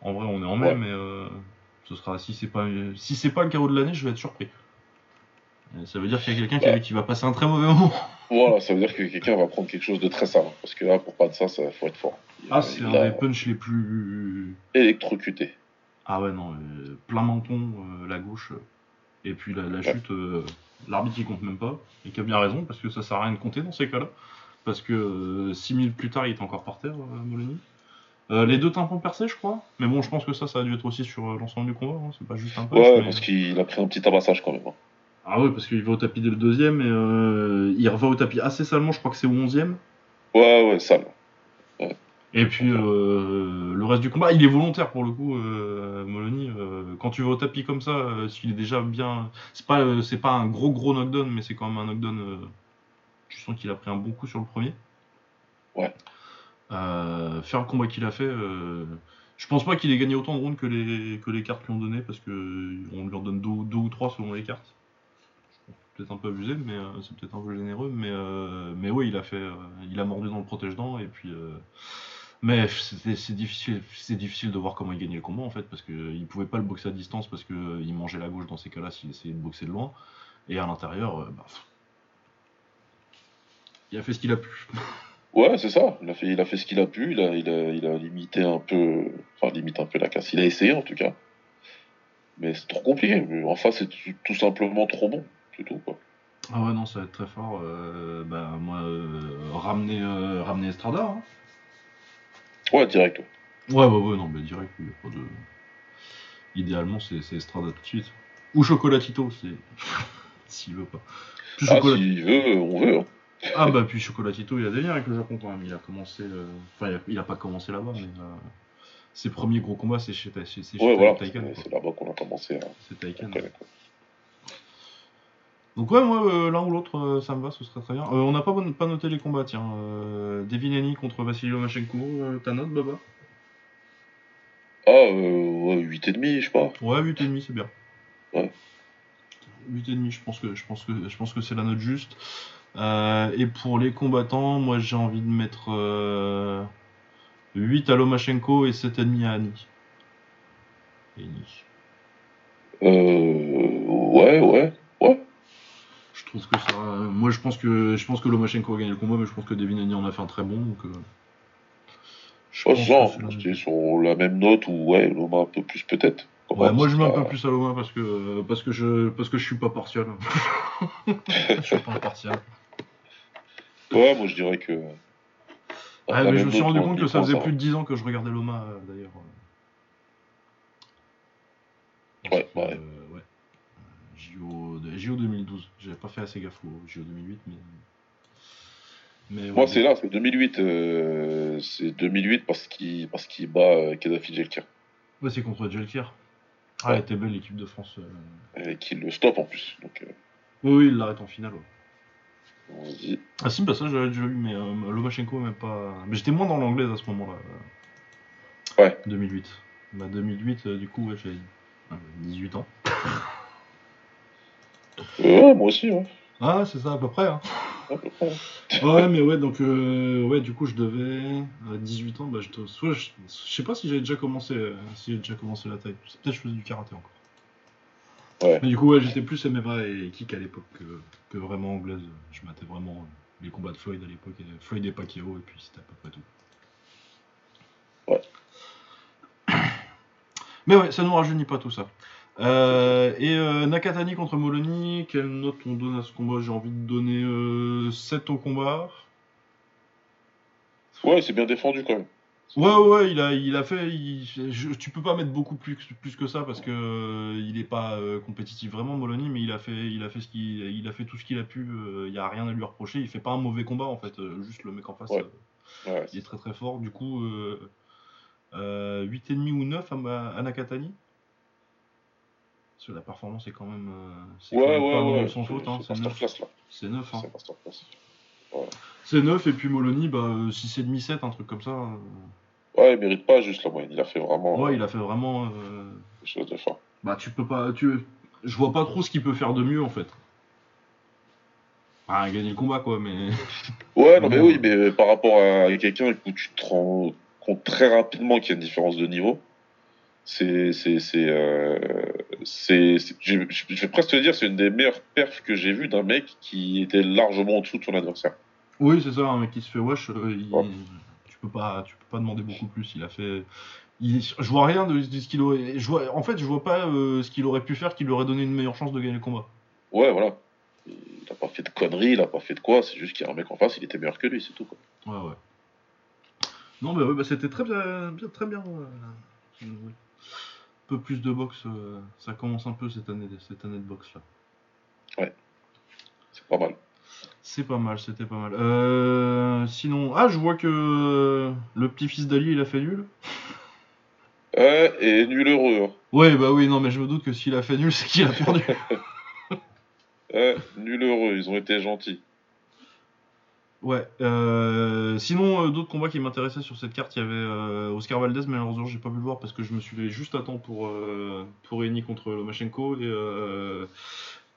En vrai, on est en mai, Ouais. mais euh, ce sera si c'est pas si c'est pas le chaos de l'année, je vais être surpris. Euh, Ça veut dire qu'il y a quelqu'un qui, Ouais. qui va passer un très mauvais moment. Voilà, ça veut dire que quelqu'un va prendre quelque chose de très sale. hein, Parce que là, pour pas de ça, ça faut être fort. Ah, c'est un des punchs les plus. électrocuté. Ah ouais, non, euh, plein menton, euh, la gauche. Et puis la, la Ouais. chute, l'arbitre il compte même pas. Et qui a bien raison, parce que ça sert à rien de compter dans ces cas-là. Parce que 6 minutes plus tard, il est encore par terre, Molony. Euh, les deux tympans percés, je crois. Mais bon, je pense que ça, ça a dû être aussi sur euh, l'ensemble du combat. hein, C'est pas juste un punch. Ouais, mais- parce qu'il a pris un petit tabassage quand même. hein. Ah ouais, parce qu'il va au tapis dès le deuxième et euh, il reva au tapis assez salement, je crois que c'est au onzième. Ouais, ouais, sale. Et puis le reste du combat, il est volontaire pour le coup, Molony. quand tu vas au tapis comme ça, s'il est déjà bien, c'est pas c'est pas un gros gros knockdown, mais c'est quand même un knockdown. tu sens qu'il a pris un bon coup sur le premier. Ouais. Euh, faire le combat qu'il a fait, euh, je pense pas qu'il ait gagné autant de rounds que les cartes lui ont donné parce que on lui en donne deux, ou trois selon les cartes. Peut-être un peu abusé, mais euh, c'est peut-être un peu généreux, mais euh, ouais, il a fait, euh, il a mordu dans le protège-dents et puis. euh, mais c'est difficile, difficile de voir comment il gagnait le combat en fait, parce qu'il pouvait pas le boxer à distance parce qu'il mangeait la gauche dans ces cas-là s'il essayait de boxer de loin. Et à l'intérieur, euh, bah, il a fait ce qu'il a pu. Ouais, c'est ça. Il a fait, il a fait ce qu'il a pu. Il a, il a, il a limité un peu, enfin limite un peu la casse. Il a essayé en tout cas. Mais c'est trop compliqué. Mais En face, c'est tout, simplement trop bon. C'est tout quoi. Ah ouais, non, ça va être très fort. euh, bah, moi, euh, ramener, euh, ramener Estrada. hein. Ouais, direct. ouais. Ouais, ouais, non, mais direct, il a pas de. Idéalement, c'est c'est Estrada tout de suite. Ou Chocolatito, c'est. S'il veut pas. Puis Ah, Chocolat- s'il veut, on veut. hein. Ah bah puis Chocolatito il a des liens avec le Japon quand même, il a commencé, euh, enfin il a, il a pas commencé là-bas mais, euh, ses premiers gros combats, c'est chez, chez Ouais, voilà. Taikan, C'est là-bas qu'on a commencé à C'est Taikan. Donc ouais, moi, euh, l'un ou l'autre, ça me va, ce serait très bien. On n'a pas, pas noté les combats, tiens. Devin Haney contre Vassili Lomachenko, ta note, Baba? Ah, euh, ouais, 8,5, je pas. Ouais, 8,5, c'est bien. Ouais. 8,5, je pense que, je pense que, je pense que c'est la note juste. Euh, et pour les combattants, moi, j'ai envie de mettre euh, 8 à Lomachenko et 7,5 à Haney. Haney. Euh, ouais, ouais, ouais. Je trouve que ça. Moi, je pense que je pense que Lomachenko a gagné le combat, mais je pense que Devin Haney en a fait un très bon. Donc, euh, je Ouais, pense que c'est sur la même note ou ouais, Loma un peu plus peut-être. Ouais, moi je mets un peu plus à Loma parce que parce que je parce que je suis pas partial. je suis pas impartial. Ouais, moi je dirais que. Ah, mais je me suis rendu compte que ça faisait plus de 10 ans que je regardais Loma euh, d'ailleurs. Ouais, ouais. que, euh, ouais. JO, de- JO 2012. J'avais pas fait assez gaffe au JO 2008, mais. mais Moi ouais, c'est là, c'est 2008. euh, c'est 2008 parce qu'il parce qu'il bat euh, Kadhafi Jelkir. Ouais, c'est contre Jelkir. Ah, Ouais. elle était belle l'équipe de France. euh. Et qu'il le stoppe en plus. Donc, euh, Oui, oui, il l'arrête en finale. ouais. On se dit. Ah si, bah ça j'avais déjà vu, mais euh, Lomachenko même pas. Mais j'étais moins dans l'anglaise à ce moment-là. euh, Ouais. 2008. Bah 2008, euh, du coup, ouais, j'avais euh, 18 ans. Ouais, moi aussi, ouais. Ah, c'est ça à peu près. Hein. À peu près. ouais, mais ouais, donc euh, ouais, du coup, je devais à 18 ans. Bah, je, dois- soit je, je sais pas si j'avais déjà commencé, euh, si j'ai déjà commencé la taille. Peut-être que je faisais du karaté encore. Ouais. Mais du coup, ouais, j'étais plus MMA et kick à l'époque que, que vraiment anglaise. Je matais vraiment euh, les combats de Floyd à l'époque, et Floyd et Pacquiao, et puis c'était à peu près tout. Ouais. Mais ouais, ça nous rajeunit pas tout ça. Euh, et euh, Nakatani contre Molony, quelle note on donne à ce combat? J'ai envie de donner euh, 7 au combat. Ouais, c'est bien défendu quand même. Ouais, ouais, il a, il a fait. il- je- tu peux pas mettre beaucoup plus, plus que ça parce que euh, il est pas euh, compétitif vraiment, Molony, mais il a fait, il a fait ce qu'il, il a fait tout ce qu'il a pu. euh, Il y a rien à lui reprocher. Il fait pas un mauvais combat en fait. euh, juste le mec en face, Ouais. euh, Ouais, il est très très fort. Du coup, euh, euh, 8,5 ou 9 à, à Nakatani. Parce que la performance est quand même. euh, c'est quand ouais, même ouais. pas son faute. Hein, C'est c'est 9. masterclass là. C'est 9. Hein. C'est masterclass. C'est 9 et puis Molony, bah, euh, 6,5, 7, un truc comme ça. Euh, Ouais, il mérite pas juste la moyenne. Il a fait vraiment Ouais, euh, il a fait vraiment. euh, quelque chose de fort. Bah, tu peux pas. Tu... Je vois pas trop ce qu'il peut faire de mieux en fait. Ah, gagner le combat quoi, mais. Ouais, non, mais oui, mais par rapport à quelqu'un où tu te rends compte très rapidement qu'il y a une différence de niveau, c'est. c'est, c'est, euh, c'est, c'est- je, je vais presque te dire, c'est une des meilleures perfs que j'ai vues d'un mec qui était largement en dessous de son adversaire. Oui, c'est ça, un mec qui se fait euh, il- Ouais. Tu peux pas, tu peux pas demander beaucoup plus. Il a fait. il- Je vois rien de, de ce qu'il aurait. Je vois... En fait, je vois pas euh, ce qu'il aurait pu faire qui lui aurait donné une meilleure chance de gagner le combat. Ouais, voilà. Il a pas fait de conneries, il a pas fait de quoi, c'est juste qu'il y a un mec en face, il était meilleur que lui, c'est tout. Quoi. Ouais, ouais. Non, mais ouais, bah, c'était très bien, bien- très bien. euh. Un peu plus de boxe, euh, ça commence un peu cette année, cette année de boxe là. C'est pas mal. C'est pas mal, c'était pas mal. Euh, sinon, ah, je vois que le petit-fils d'Ali, il a fait nul. Ouais, et nul heureux. Hein. Ouais, bah oui, non, mais je me doute que s'il a fait nul, c'est qu'il a perdu. Ouais, nul heureux, ils ont été gentils. ouais. euh, sinon, euh, d'autres combats qui m'intéressaient sur cette carte, il y avait euh, Oscar Valdez, mais malheureusement, j'ai pas pu le voir parce que je me suis levé juste à temps pour pour Eni contre Lomachenko et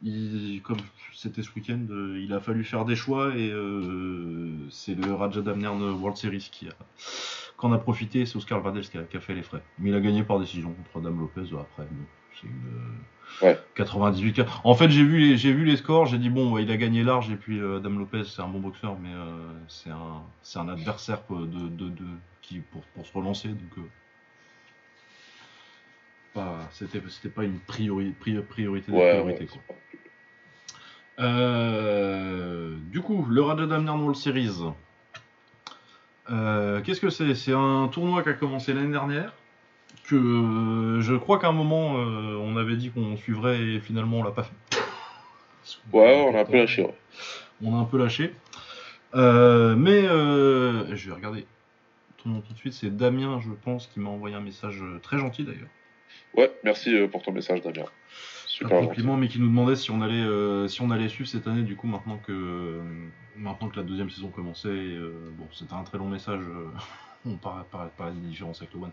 il- comme c'était ce week-end, euh, il a fallu faire des choix et euh, c'est le Raja Damnern World Series qui a qu'en a profité, c'est Oscar Valdez qui a, qui a fait les frais. Mais il a gagné par décision contre Adam Lopez euh, après. c'est une, Ouais. 98 4 En fait, j'ai vu les j'ai vu les scores, j'ai dit bon, ouais, il a gagné large et puis euh, Adam Lopez, c'est un bon boxeur, mais euh, c'est un c'est un adversaire de, de, de qui pour, pour se relancer donc. Pas, c'était, c'était pas une priori, pri- priorité des Ouais, priorités, ouais, quoi. c'est pas- Euh, du coup, le Raja Damnern World Series. Euh, qu'est-ce que c'est? C'est un tournoi qui a commencé l'année dernière. Que euh, je crois qu'à un moment, on avait dit qu'on suivrait et finalement on l'a pas fait. Ouais, on a un peu lâché. Ouais. On a un peu lâché. Mais je vais regarder tout de suite. C'est Damien, je pense, qui m'a envoyé un message très gentil d'ailleurs. Ouais, merci euh, pour ton message, Damien. Super compliment, mais qui nous demandait si on allait, euh, si on allait suivre cette année, du coup, maintenant que, maintenant que la deuxième saison commençait. bon, c'était un très long message. on parle, pas des différences avec le One.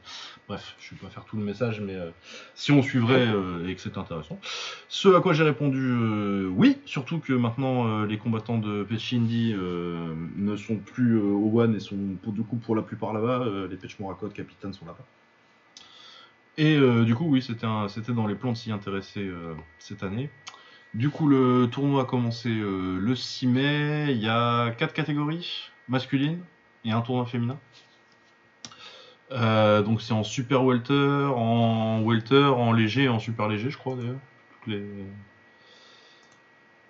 Bref, je ne vais pas faire tout le message, mais euh, si on suivrait euh, et que c'est intéressant. Ce à quoi j'ai répondu euh, oui, surtout que maintenant les combattants de Pechindi ne sont plus au One et sont pour, du coup pour la plupart là-bas. les Pech Morakot, capitaine sont là-bas. Et du coup, oui, c'était dans les plans de s'y intéresser cette année. Du coup, le tournoi a commencé le 6 mai. Il y a quatre catégories masculines et un tournoi féminin. Euh, donc c'est en super welter, en welter, en léger et en super léger, je crois d'ailleurs. Toutes, les...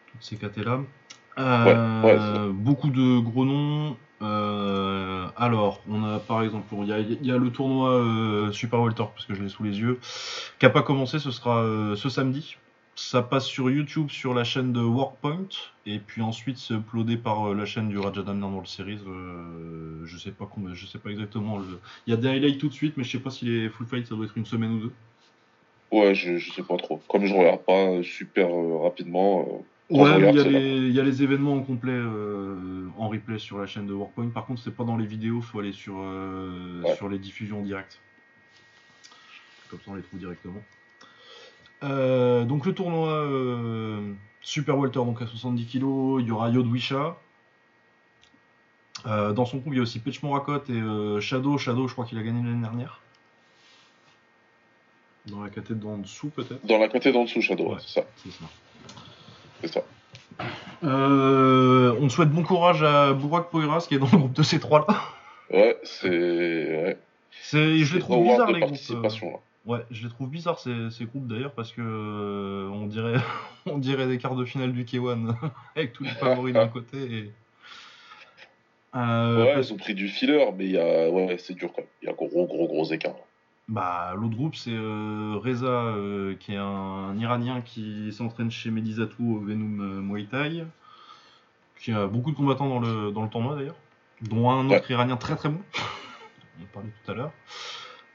Toutes ces catés-là. Euh, beaucoup de gros noms. Euh, alors, on a par exemple, il y, a, le tournoi Super Welter, parce que je l'ai sous les yeux, qui n'a pas commencé, ce sera ce samedi ça passe sur YouTube sur la chaîne de Workpoint et puis ensuite c'est uploadé par euh, la chaîne du Rajadam dans le series. Euh, je sais pas je sais pas exactement. Il y a des highlights tout de suite, mais je sais pas si les full fights ça doit être une semaine ou deux. Ouais, je, je sais pas trop. Comme je regarde pas super euh, rapidement. Ouais, il y, a les événements en complet en replay sur la chaîne de Workpoint. Par contre, c'est pas dans les vidéos, faut aller sur, sur les diffusions directes. Comme ça, on les trouve directement. Euh, donc le tournoi euh, Super Welter donc à 70 kg, il y aura Yodwisha. Euh, dans son groupe, il y a aussi Petch Morakot et Shadow. Shadow, je crois qu'il a gagné l'année dernière. Dans la caté d'en dessous, peut-être Dans la caté d'en dessous, Shadow, c'est ça. C'est ça. On souhaite bon courage à Bourak Poiras qui est dans le groupe de ces trois-là. Ouais, c'est. Je les trouve bizarres, les groupes. Ouais, je les trouve bizarres ces, ces groupes d'ailleurs parce que euh, on dirait on dirait des quarts de finale du K1 avec tous les favoris d'un côté. Et... Euh, ouais, ils ont pris du filler, mais y a ouais, c'est dur quand même. Il y a gros gros gros écart. Bah l'autre groupe c'est euh, Reza euh, qui est un, Iranien qui s'entraîne chez Medizatou au Venom Muay Thai, qui a beaucoup de combattants dans le dans le tournoi d'ailleurs, dont un autre Iranien très très bon. on en parlait tout à l'heure.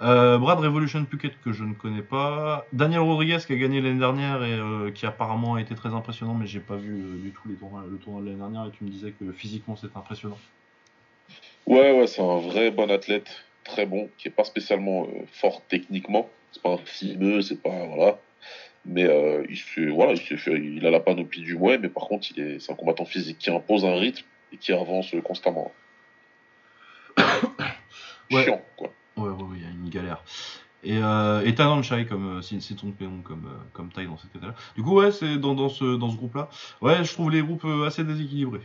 Euh, Brad Revolution Phuket que je ne connais pas. Daniel Rodriguez qui a gagné l'année dernière et euh, qui apparemment a été très impressionnant, mais j'ai pas vu euh, du tout les tournois, le tournoi de l'année dernière et tu me disais que physiquement c'était impressionnant. Ouais, ouais, c'est un vrai bon athlète, très bon, qui est pas spécialement fort techniquement. C'est pas un fimeux, c'est pas. Voilà. Mais il, voilà, il, fait, il a la panoplie du moins, mais par contre, il est, c'est un combattant physique qui impose un rythme et qui avance constamment. Chiant, quoi. Ouais, ouais, il y a une galère. Et, euh, et Tananchai comme euh, c'est ton prénom comme euh, comme taille dans cet état-là. Du coup ouais c'est dans, dans ce dans ce groupe-là. Ouais je trouve les groupes euh, assez déséquilibrés.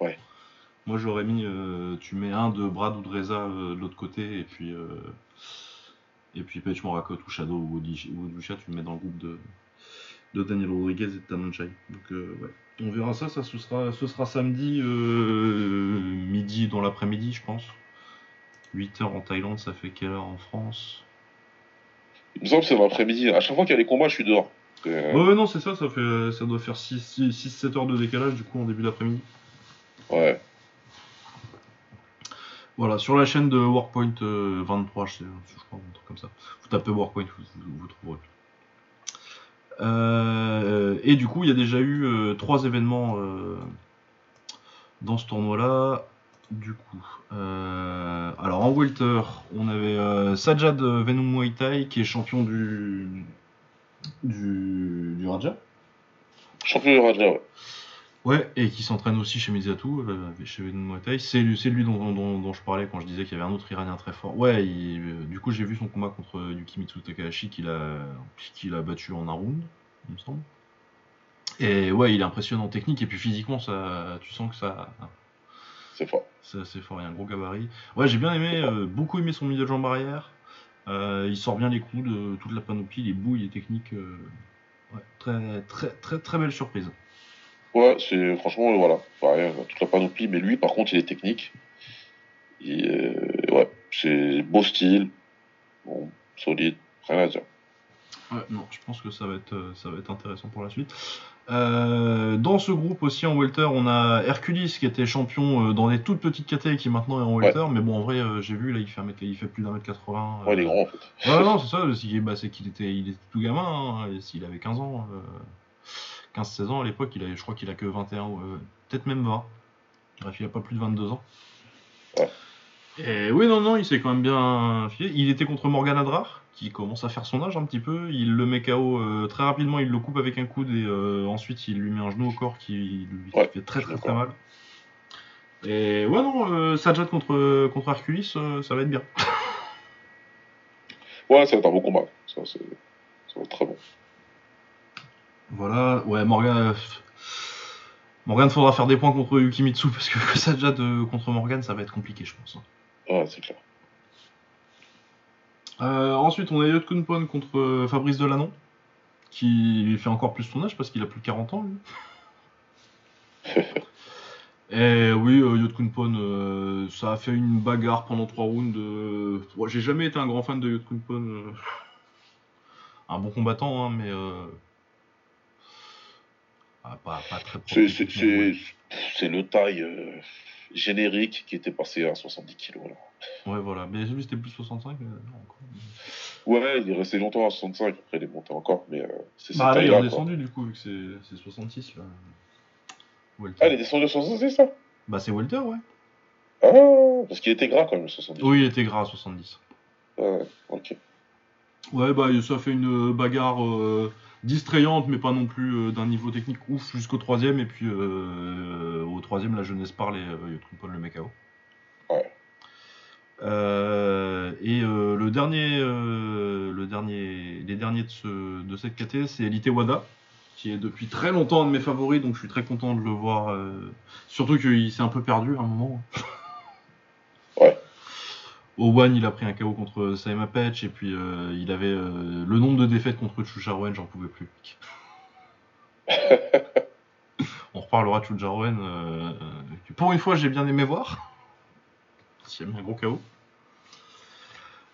ouais. Moi j'aurais mis tu mets un de Brad ou de Reza de l'autre côté et puis et puis Pech Morakot ou Shadow ou Odusha tu le mets dans le groupe de de Daniel Rodriguez et de Tananchai. Donc ouais. On verra ça, ça ce sera ce sera samedi midi dans l'après-midi je pense. 8 heures en Thaïlande, ça fait quelle heure en France? Il me semble que c'est l'après-midi. À chaque fois qu'il y a les combats, je suis dehors. Euh, ouais, non, c'est ça, ça, fait, ça doit faire 6-7 heures de décalage du coup en début d'après-midi. Ouais. Voilà, sur la chaîne de Workpoint 23, euh, je, sais, je crois, un truc comme ça. Vous tapez Workpoint, vous, trouverez. Euh, et du coup, il y a déjà eu trois événements dans ce tournoi-là. Du coup, euh, alors en welter, on avait euh, Sajad Venom qui est champion du du, Raja. Champion du Raja, ouais. Ouais, et qui s'entraîne aussi chez Mizatou, euh, chez Muay Thai. C'est lui, lui dont, je parlais quand je disais qu'il y avait un autre Iranien très fort. Ouais, du coup j'ai vu son combat contre Yukimitsu Takahashi qu'il a, qu'il a battu en un round, il me semble. Et ouais, il est impressionnant en technique et puis physiquement, ça, tu sens que ça, c'est fort. C'est assez fort, il y a un gros gabarit. Ouais, j'ai bien aimé, euh, beaucoup aimé son milieu de jambe arrière. Euh, il sort bien les coups de toute la panoplie, les bouilles, les techniques. Euh, ouais, très, très, très, très belle surprise. Ouais, c'est franchement, voilà, toute la panoplie, mais lui, par contre, il est technique. ouais, c'est beau style, bon, solide, rien à dire. Ouais, non, je pense que ça va être, euh, ça va être intéressant pour la suite. Euh, dans ce groupe aussi en welter, on a Hercules qui était champion euh, dans des toutes petites catégories qui maintenant est en welter, mais bon en vrai euh, j'ai vu là il fait, un mètre- il fait plus d'un mètre 80. Ouais, il est grand en fait. Ouais, non, c'est ça, c'est bah, c'est qu'il était, il était tout gamin, hein, et s'il avait 15 ans, euh, 15-16 ans à l'époque, il avait, je crois qu'il a que 21, ou, euh, peut-être même 20. Bref, il a pas plus de 22 ans. Ouais. Et oui, non, non, il s'est quand même bien filé. Il était contre Morgan Adrar, qui commence à faire son âge un petit peu. Il le met KO euh, très rapidement, il le coupe avec un coude, et euh, ensuite il lui met un genou au corps qui lui Ouais, fait très très très mal. Et ouais, non, euh, Sajad contre, contre Hercules, ça va être bien. Ouais, ça va être un bon combat. Ça, ça va être très bon. Voilà, ouais, Morgan. euh, Morgan, faudra faire des points contre Yukimitsu parce que Sajad euh, contre Morgan, ça va être compliqué, je pense. Ouais, c'est clair. Euh, ensuite, on a Yot Kunpon contre euh, Fabrice Delanon, qui fait encore plus son âge parce qu'il a plus de 40 ans, lui. Et oui, Yot Kunpon, euh, ça a fait une bagarre pendant 3 rounds. euh, ouais, J'ai jamais été un grand fan de Yot Kunpon. Un bon combattant, hein, mais. Euh, ah, pas, pas très C'est- le taille euh, générique qui était passé à 70 kilos. Là. Ouais, voilà. Mais lui, c'était plus 65. mais non, encore. Ouais, il est resté longtemps à 65, après il est monté encore, mais euh, c'est cette Bah, là, il est redescendu, du coup, vu que c'est c'est 66, là. Walter. Ah, il est descendu à 66, ça? Bah, c'est Walter, ouais. Ah, parce qu'il était gras quand même, le 70. Oui, il était gras à 70. Ouais, ok. Ouais, bah, ça fait une bagarre euh, distrayante, mais pas non plus euh, d'un niveau technique ouf jusqu'au troisième. Et puis, euh, au troisième, la jeunesse parle et euh, Yotkunpon le met KO. Ouais. Euh, et euh, le dernier, euh, le dernier, les derniers de, ce, de cette KT, c'est Elite Wada, qui est depuis très longtemps un de mes favoris, donc je suis très content de le voir. euh, surtout qu'il s'est un peu perdu à un moment. One, il a pris un KO contre Saima Patch, et puis euh, il avait euh, le nombre de défaites contre Chucharouen, j'en pouvais plus. On reparlera de Chucharouen. Euh, euh, que pour une fois, j'ai bien aimé voir. S'il y a mis un gros KO.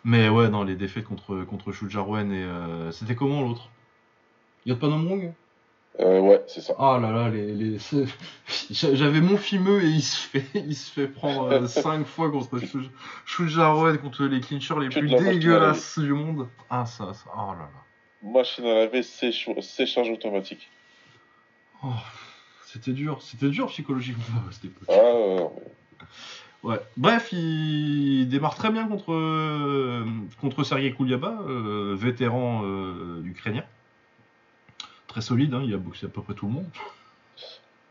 Mais ouais, non, les défaites contre, contre Shujarwen et. C'était comment l'autre? Yotpanomrong Euh, ouais, c'est ça. Ah là là, les, les... j'avais mon fimeux et il se fait, il se fait prendre 5 fois contre Shu- Shujarwen, contre les clinchers les plus dégueulasses du monde. Ah ça, ça, oh là là. Machine à laver, séchage automatique. Oh, c'était dur, c'était dur psychologiquement à cette époque. Ah, ouais, ouais. Ouais. Bref, il démarre très bien contre, euh, contre Sergei Kouliaba, euh, vétéran euh, ukrainien. Très solide, hein, il a boxé à peu près tout le monde.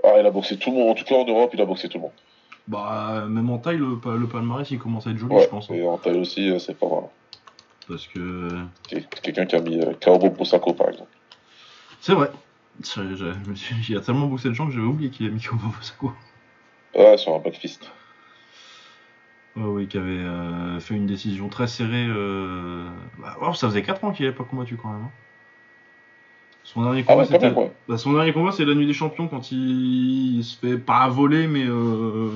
Ah, il a boxé tout le monde. En tout cas, en Europe, il a boxé tout le monde. Bah, même en taille, le, le palmarès, il commence à être joli, Ouais, je pense. hein. et en taille aussi, euh, c'est pas mal. Parce que. Quelqu'un qui a mis euh, Kaobo Bosako, par exemple. C'est vrai. Il y a tellement boxé de gens que j'avais oublié qu'il a mis Kobo Sako. Ouais, sur un backfist. Ouais, oui, qui avait euh, fait une décision très serrée. euh, Bah, oh, ça faisait 4 ans qu'il n'avait pas combattu quand même. hein. Son dernier Ah ouais, c'était. ouais. Bah, son dernier combat, c'est la nuit des champions quand il, il se fait pas voler, mais euh,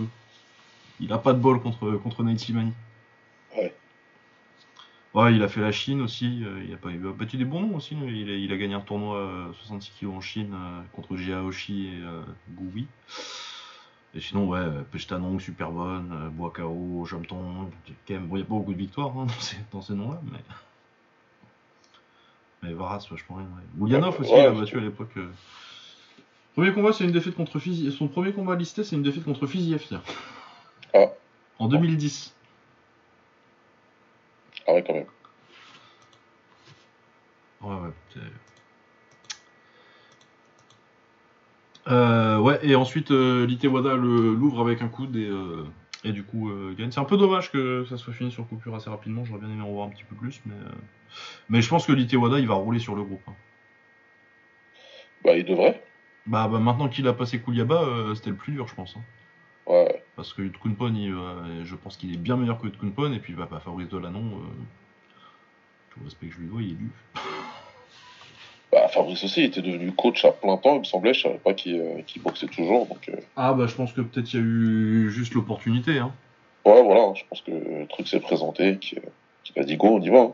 il a pas de bol contre, contre Nate Slimani. Ouais. Ouais, il a fait la Chine aussi. euh, il a pas il a battu des bons noms aussi. Il a, il a gagné un tournoi euh, 66 kg en Chine euh, contre Jiaoshi et euh. Et sinon, ouais, euh, Pechtanong, super bonne, euh, Boakao, bon, il n'y a pas beaucoup de victoires hein, dans ces, dans ces noms-là, mais. Mais Varas, vachement rien. Ouais. Aussi, Ouais, il a battu à l'époque. euh. Premier combat, c'est une défaite contre Fizi. Son premier combat listé, c'est une défaite contre Fiziev, tiens. Ah. En 2010. Ah ouais, quand même. Ouais, ouais. Euh, ouais, et ensuite, euh, Litewada l'ouvre avec un coude et, euh, et du coup euh, gagne. C'est un peu dommage que ça soit fini sur coupure assez rapidement. J'aurais bien aimé en voir un petit peu plus, mais, euh, mais je pense que Litewada il va rouler sur le groupe. hein. Bah, il devrait. Bah, bah, maintenant qu'il a passé Kouliaba, euh, c'était le plus dur, je pense. hein. Ouais. Parce que euh, je pense qu'il est bien meilleur que Yutkunpon, et puis bah, bah, Fabrice Delanon, euh, tout le respect que je lui dois, il est lu. Fabrice aussi, il était devenu coach à plein temps, il me semblait. Je savais pas qu'il euh, boxait toujours. Donc, euh, Ah bah je pense que peut-être il y a eu juste l'opportunité. Hein. ouais, voilà. Je pense que le truc s'est présenté, qu'il qu'il a dit go, on y va. hein.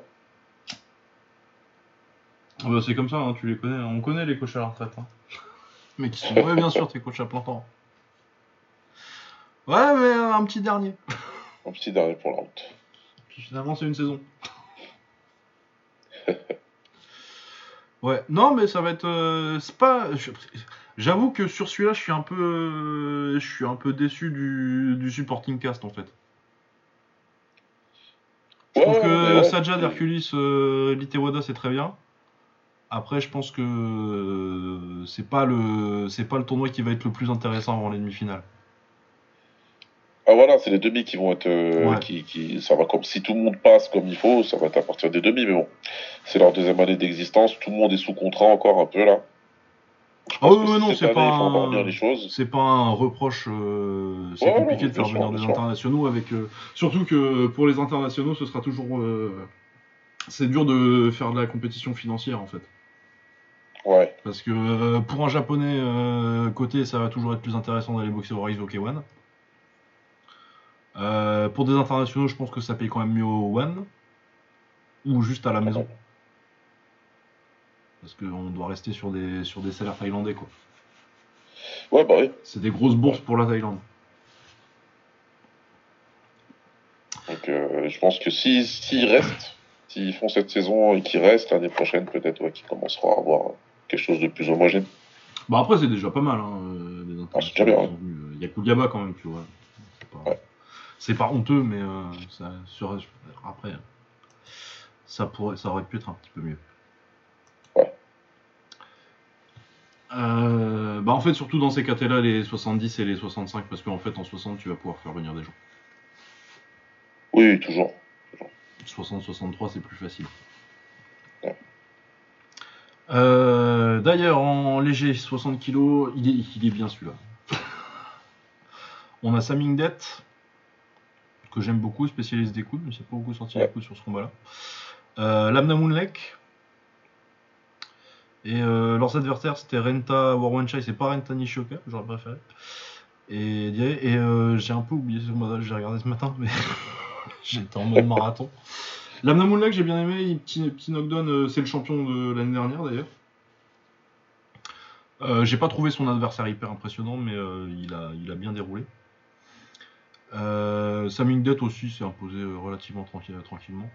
Ah bah, c'est comme ça, hein, tu les connais, on connaît les coachs à la retraite. Hein. Mais qui sont, ouais, bien sûr, t'es coach à plein temps. Ouais, mais un petit dernier. Un petit dernier pour la route. Puis finalement, c'est une saison. ouais, non, mais ça va être. euh, c'est pas. J'avoue que sur celui-là, je suis un peu, euh, je suis un peu déçu du, du supporting cast en fait. Je trouve Ouais, que ouais. Sajad, Hercules, euh, Litewada, c'est très bien. Après, je pense que euh, c'est pas le, c'est pas le tournoi qui va être le plus intéressant avant les demi-finales. Ah voilà, c'est les demi qui vont être. euh, Ouais. qui, qui, ça va comme si tout le monde passe comme il faut, ça va être à partir des demi, mais bon. C'est leur deuxième année d'existence, tout le monde est sous contrat encore un peu là. Ah oui, oui, non, c'est pas un-. C'est pas un reproche. euh, c'est Ouais, compliqué de faire venir des internationaux avec. euh, surtout que pour les internationaux, ce sera toujours. c'est dur de faire de la compétition financière en fait. Ouais. Parce que pour un japonais côté, ça va toujours être plus intéressant d'aller boxer au Rise au K1. Euh, pour des internationaux, je pense que ça paye quand même mieux au One. Ou juste à la maison. Parce qu'on doit rester sur des, sur des salaires thaïlandais quoi. Ouais, bah oui. C'est des grosses bourses pour la Thaïlande. Donc euh, je pense que s'ils s'ils restent, s'ils font cette saison et qu'ils restent, l'année prochaine peut-être, ouais, qu'ils commenceront à avoir quelque chose de plus homogène. Bah après c'est déjà pas mal hein, euh, les Ah, c'est déjà bien, venus. Y a Kouliaba quand même, tu vois. C'est pas, Ouais. C'est pas honteux, mais euh, ça après ça pourrait, ça aurait pu être un petit peu mieux. Ouais. Euh, bah en fait surtout dans ces catés-là les 70 et les 65 parce qu'en fait en 60 tu vas pouvoir faire venir des gens. Oui, toujours. 60-63 c'est plus facile. Ouais. Euh, D'ailleurs en léger 60 kg il est, il est bien celui-là. On a Saming Det, que j'aime beaucoup, spécialiste des coudes, mais c'est pas beaucoup sorti les Ouais. coudes sur ce combat-là. Euh, Lamna Moonlek. Et euh, leurs adversaires, c'était Renta Warwanchai, c'est pas Renta Nishioka, j'aurais préféré. Et, et euh, j'ai un peu oublié ce combat-là, j'ai regardé ce matin, mais j'étais en mode marathon. Lamna Moonlek, j'ai bien aimé, il- petit, petit knockdown, euh, c'est le champion de l'année dernière d'ailleurs. Euh, j'ai pas trouvé son adversaire hyper impressionnant, mais euh, il, a, il a bien déroulé. Euh, Saming Det aussi s'est imposé euh, relativement tranquille- tranquillement.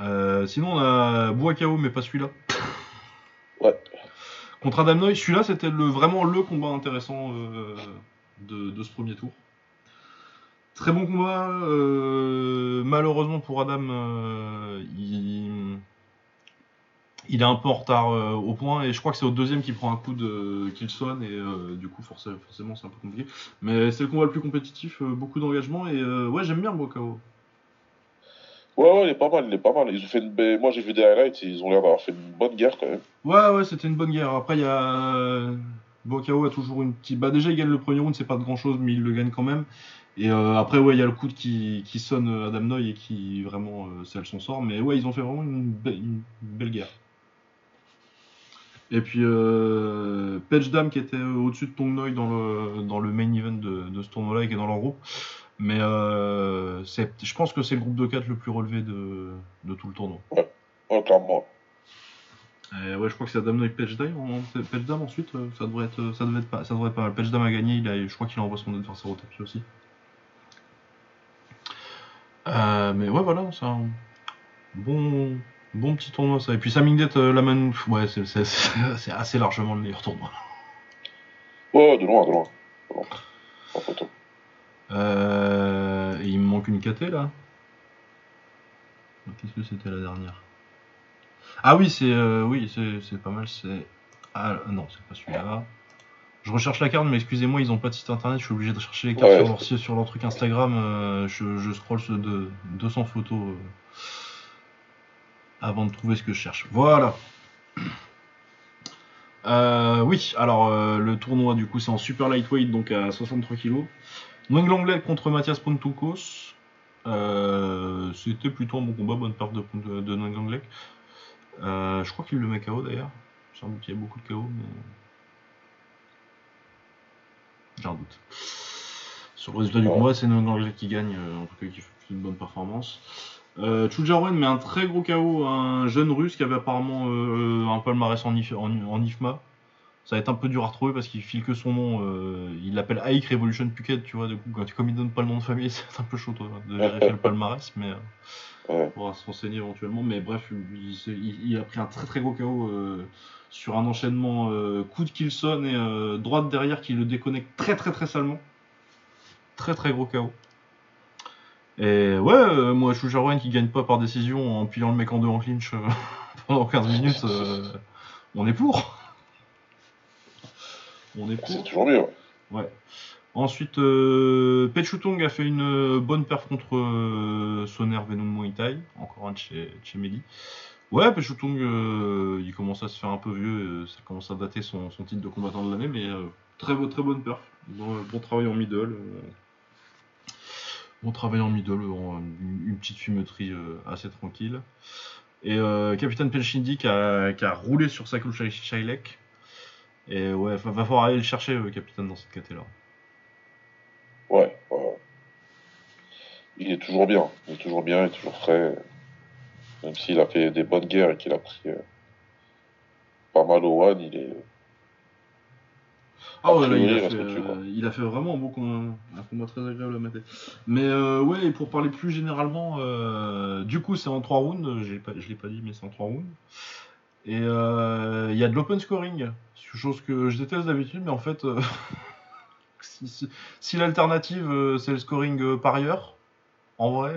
Euh, sinon, on a Buakao, mais pas celui-là. Ouais. Contre Adam Noy, celui-là, c'était le, vraiment le combat intéressant euh, de, de ce premier tour. Très bon combat. euh, malheureusement pour Adam, euh, il, il est un peu en retard euh, au point et je crois que c'est au deuxième qu'il prend un coup de qu'il sonne et euh, du coup forcément, forcément c'est un peu compliqué. Mais c'est le combat le plus compétitif, euh, beaucoup d'engagement et ouais j'aime bien Buakao. Ouais, ouais, il est pas mal, il est pas mal. Ils ont fait une... Moi j'ai vu des highlights, ils ont l'air d'avoir fait une bonne guerre quand même. Ouais, ouais, c'était une bonne guerre. Après, il y a. Bokao a toujours une petite. Bah, déjà, il gagne le premier round, c'est pas de grand chose, mais il le gagne quand même. Et euh, après, ouais, il y a le coup de qui, qui sonne Adam Noy et qui vraiment euh, scelle son sort. Mais ouais, ils ont fait vraiment une, be- une belle guerre. Et puis, euh, Page Dam qui était au-dessus de Tong Noy dans le, dans le main event de, de ce tournoi-là et qui est dans leur groupe. Mais euh, je pense que c'est le groupe de 4 le plus relevé de, de tout le tournoi. Ouais. Euh, ouais, je crois que c'est Adam Page Dam, Page Dam ensuite, euh, ça devrait être, ça devait être pas, ça devrait pas. Page Dam a gagné, il a, je crois qu'il envoie son adversaire au tapis aussi. Euh, mais ouais, voilà, c'est un bon, bon petit tournoi ça. Et puis Saming Det, euh, la Man, ouais, c'est, c'est- c'est- c'est assez largement le meilleur tournoi. Ouais, ouais, de loin, de loin. De loin. Pas photo. Euh, et il me manque une KT là. Qu'est-ce que c'était la dernière? Ah oui, c'est, euh, oui, c'est, c'est pas mal. C'est, ah non, c'est pas celui-là. Je recherche la carte, mais excusez-moi, ils ont pas de site internet. Je suis obligé de chercher les cartes Ouais. sur, leur, site- sur leur truc Instagram. euh, je, je scroll ce de 200 photos euh, avant de trouver ce que je cherche. Voilà. Euh, oui, alors euh, le tournoi du coup c'est en super lightweight donc à 63 kg. Wang Langlet contre Mathias Pontukos. Euh, C'était plutôt un bon combat, bonne perte de, de, je crois qu'il le met KO d'ailleurs. Sans doute qu'il y a beaucoup de KO, mais. J'ai un doute. Sur le résultat du combat, c'est Wang Langlet qui gagne, en tout cas qui fait une bonne performance. Euh, Chujarwen met un très gros KO à un jeune russe qui avait apparemment euh, un palmarès en, IF- en, en IFMA. Ça va être un peu dur à retrouver parce qu'il file que son nom. euh, il l'appelle Ike Revolution Phuket, tu vois. Du coup, quand, comme il donne pas le nom de famille, c'est un peu chaud toi, de vérifier le palmarès, mais euh, Ouais. on pourra se renseigner éventuellement. Mais bref, il, s'est- il- il a pris un très très gros KO sur un enchaînement coup de Kilson et droite derrière qui le déconnecte très très très salement. Très très gros KO. Et ouais, euh, moi, Shujarwen qui gagne pas par décision en pilant le mec en deux en clinch euh, pendant 15 minutes, euh, on est pour. On est C'est pour. toujours mieux. ouais. Ensuite, euh, Pechutong a fait une bonne perf contre Soner Venom Muay Thai, encore un de chez, de chez Mehdi. Ouais, Pechutong, il commence à se faire un peu vieux, ça commence à dater son, son titre de combattant de l'année, mais très, très bonne perf. Bon, bon travail en middle. Euh, bon travail en middle, en- une, petite fumeterie euh, assez tranquille. Et euh, Capitaine Pelchindi qui a, qui a roulé sur Sakul Shai- Shailek. Et ouais, va, va falloir aller le chercher, euh, Capitaine, dans cette caté là. Ouais, ouais. Il est toujours bien. Il est toujours bien, il est toujours frais. Même s'il a fait des bonnes guerres et qu'il a pris pas mal au One, il est. Ah ouais, là, il, a fait, euh, il a fait vraiment un, beau com- un combat très agréable à mater. Mais euh, ouais, et pour parler plus généralement, euh, du coup c'est en 3 rounds, pas, je l'ai pas dit, mais c'est en 3 rounds. Et il y a de l'open scoring, chose que je déteste d'habitude, mais en fait, si, si- si l'alternative c'est le scoring par ailleurs, en vrai.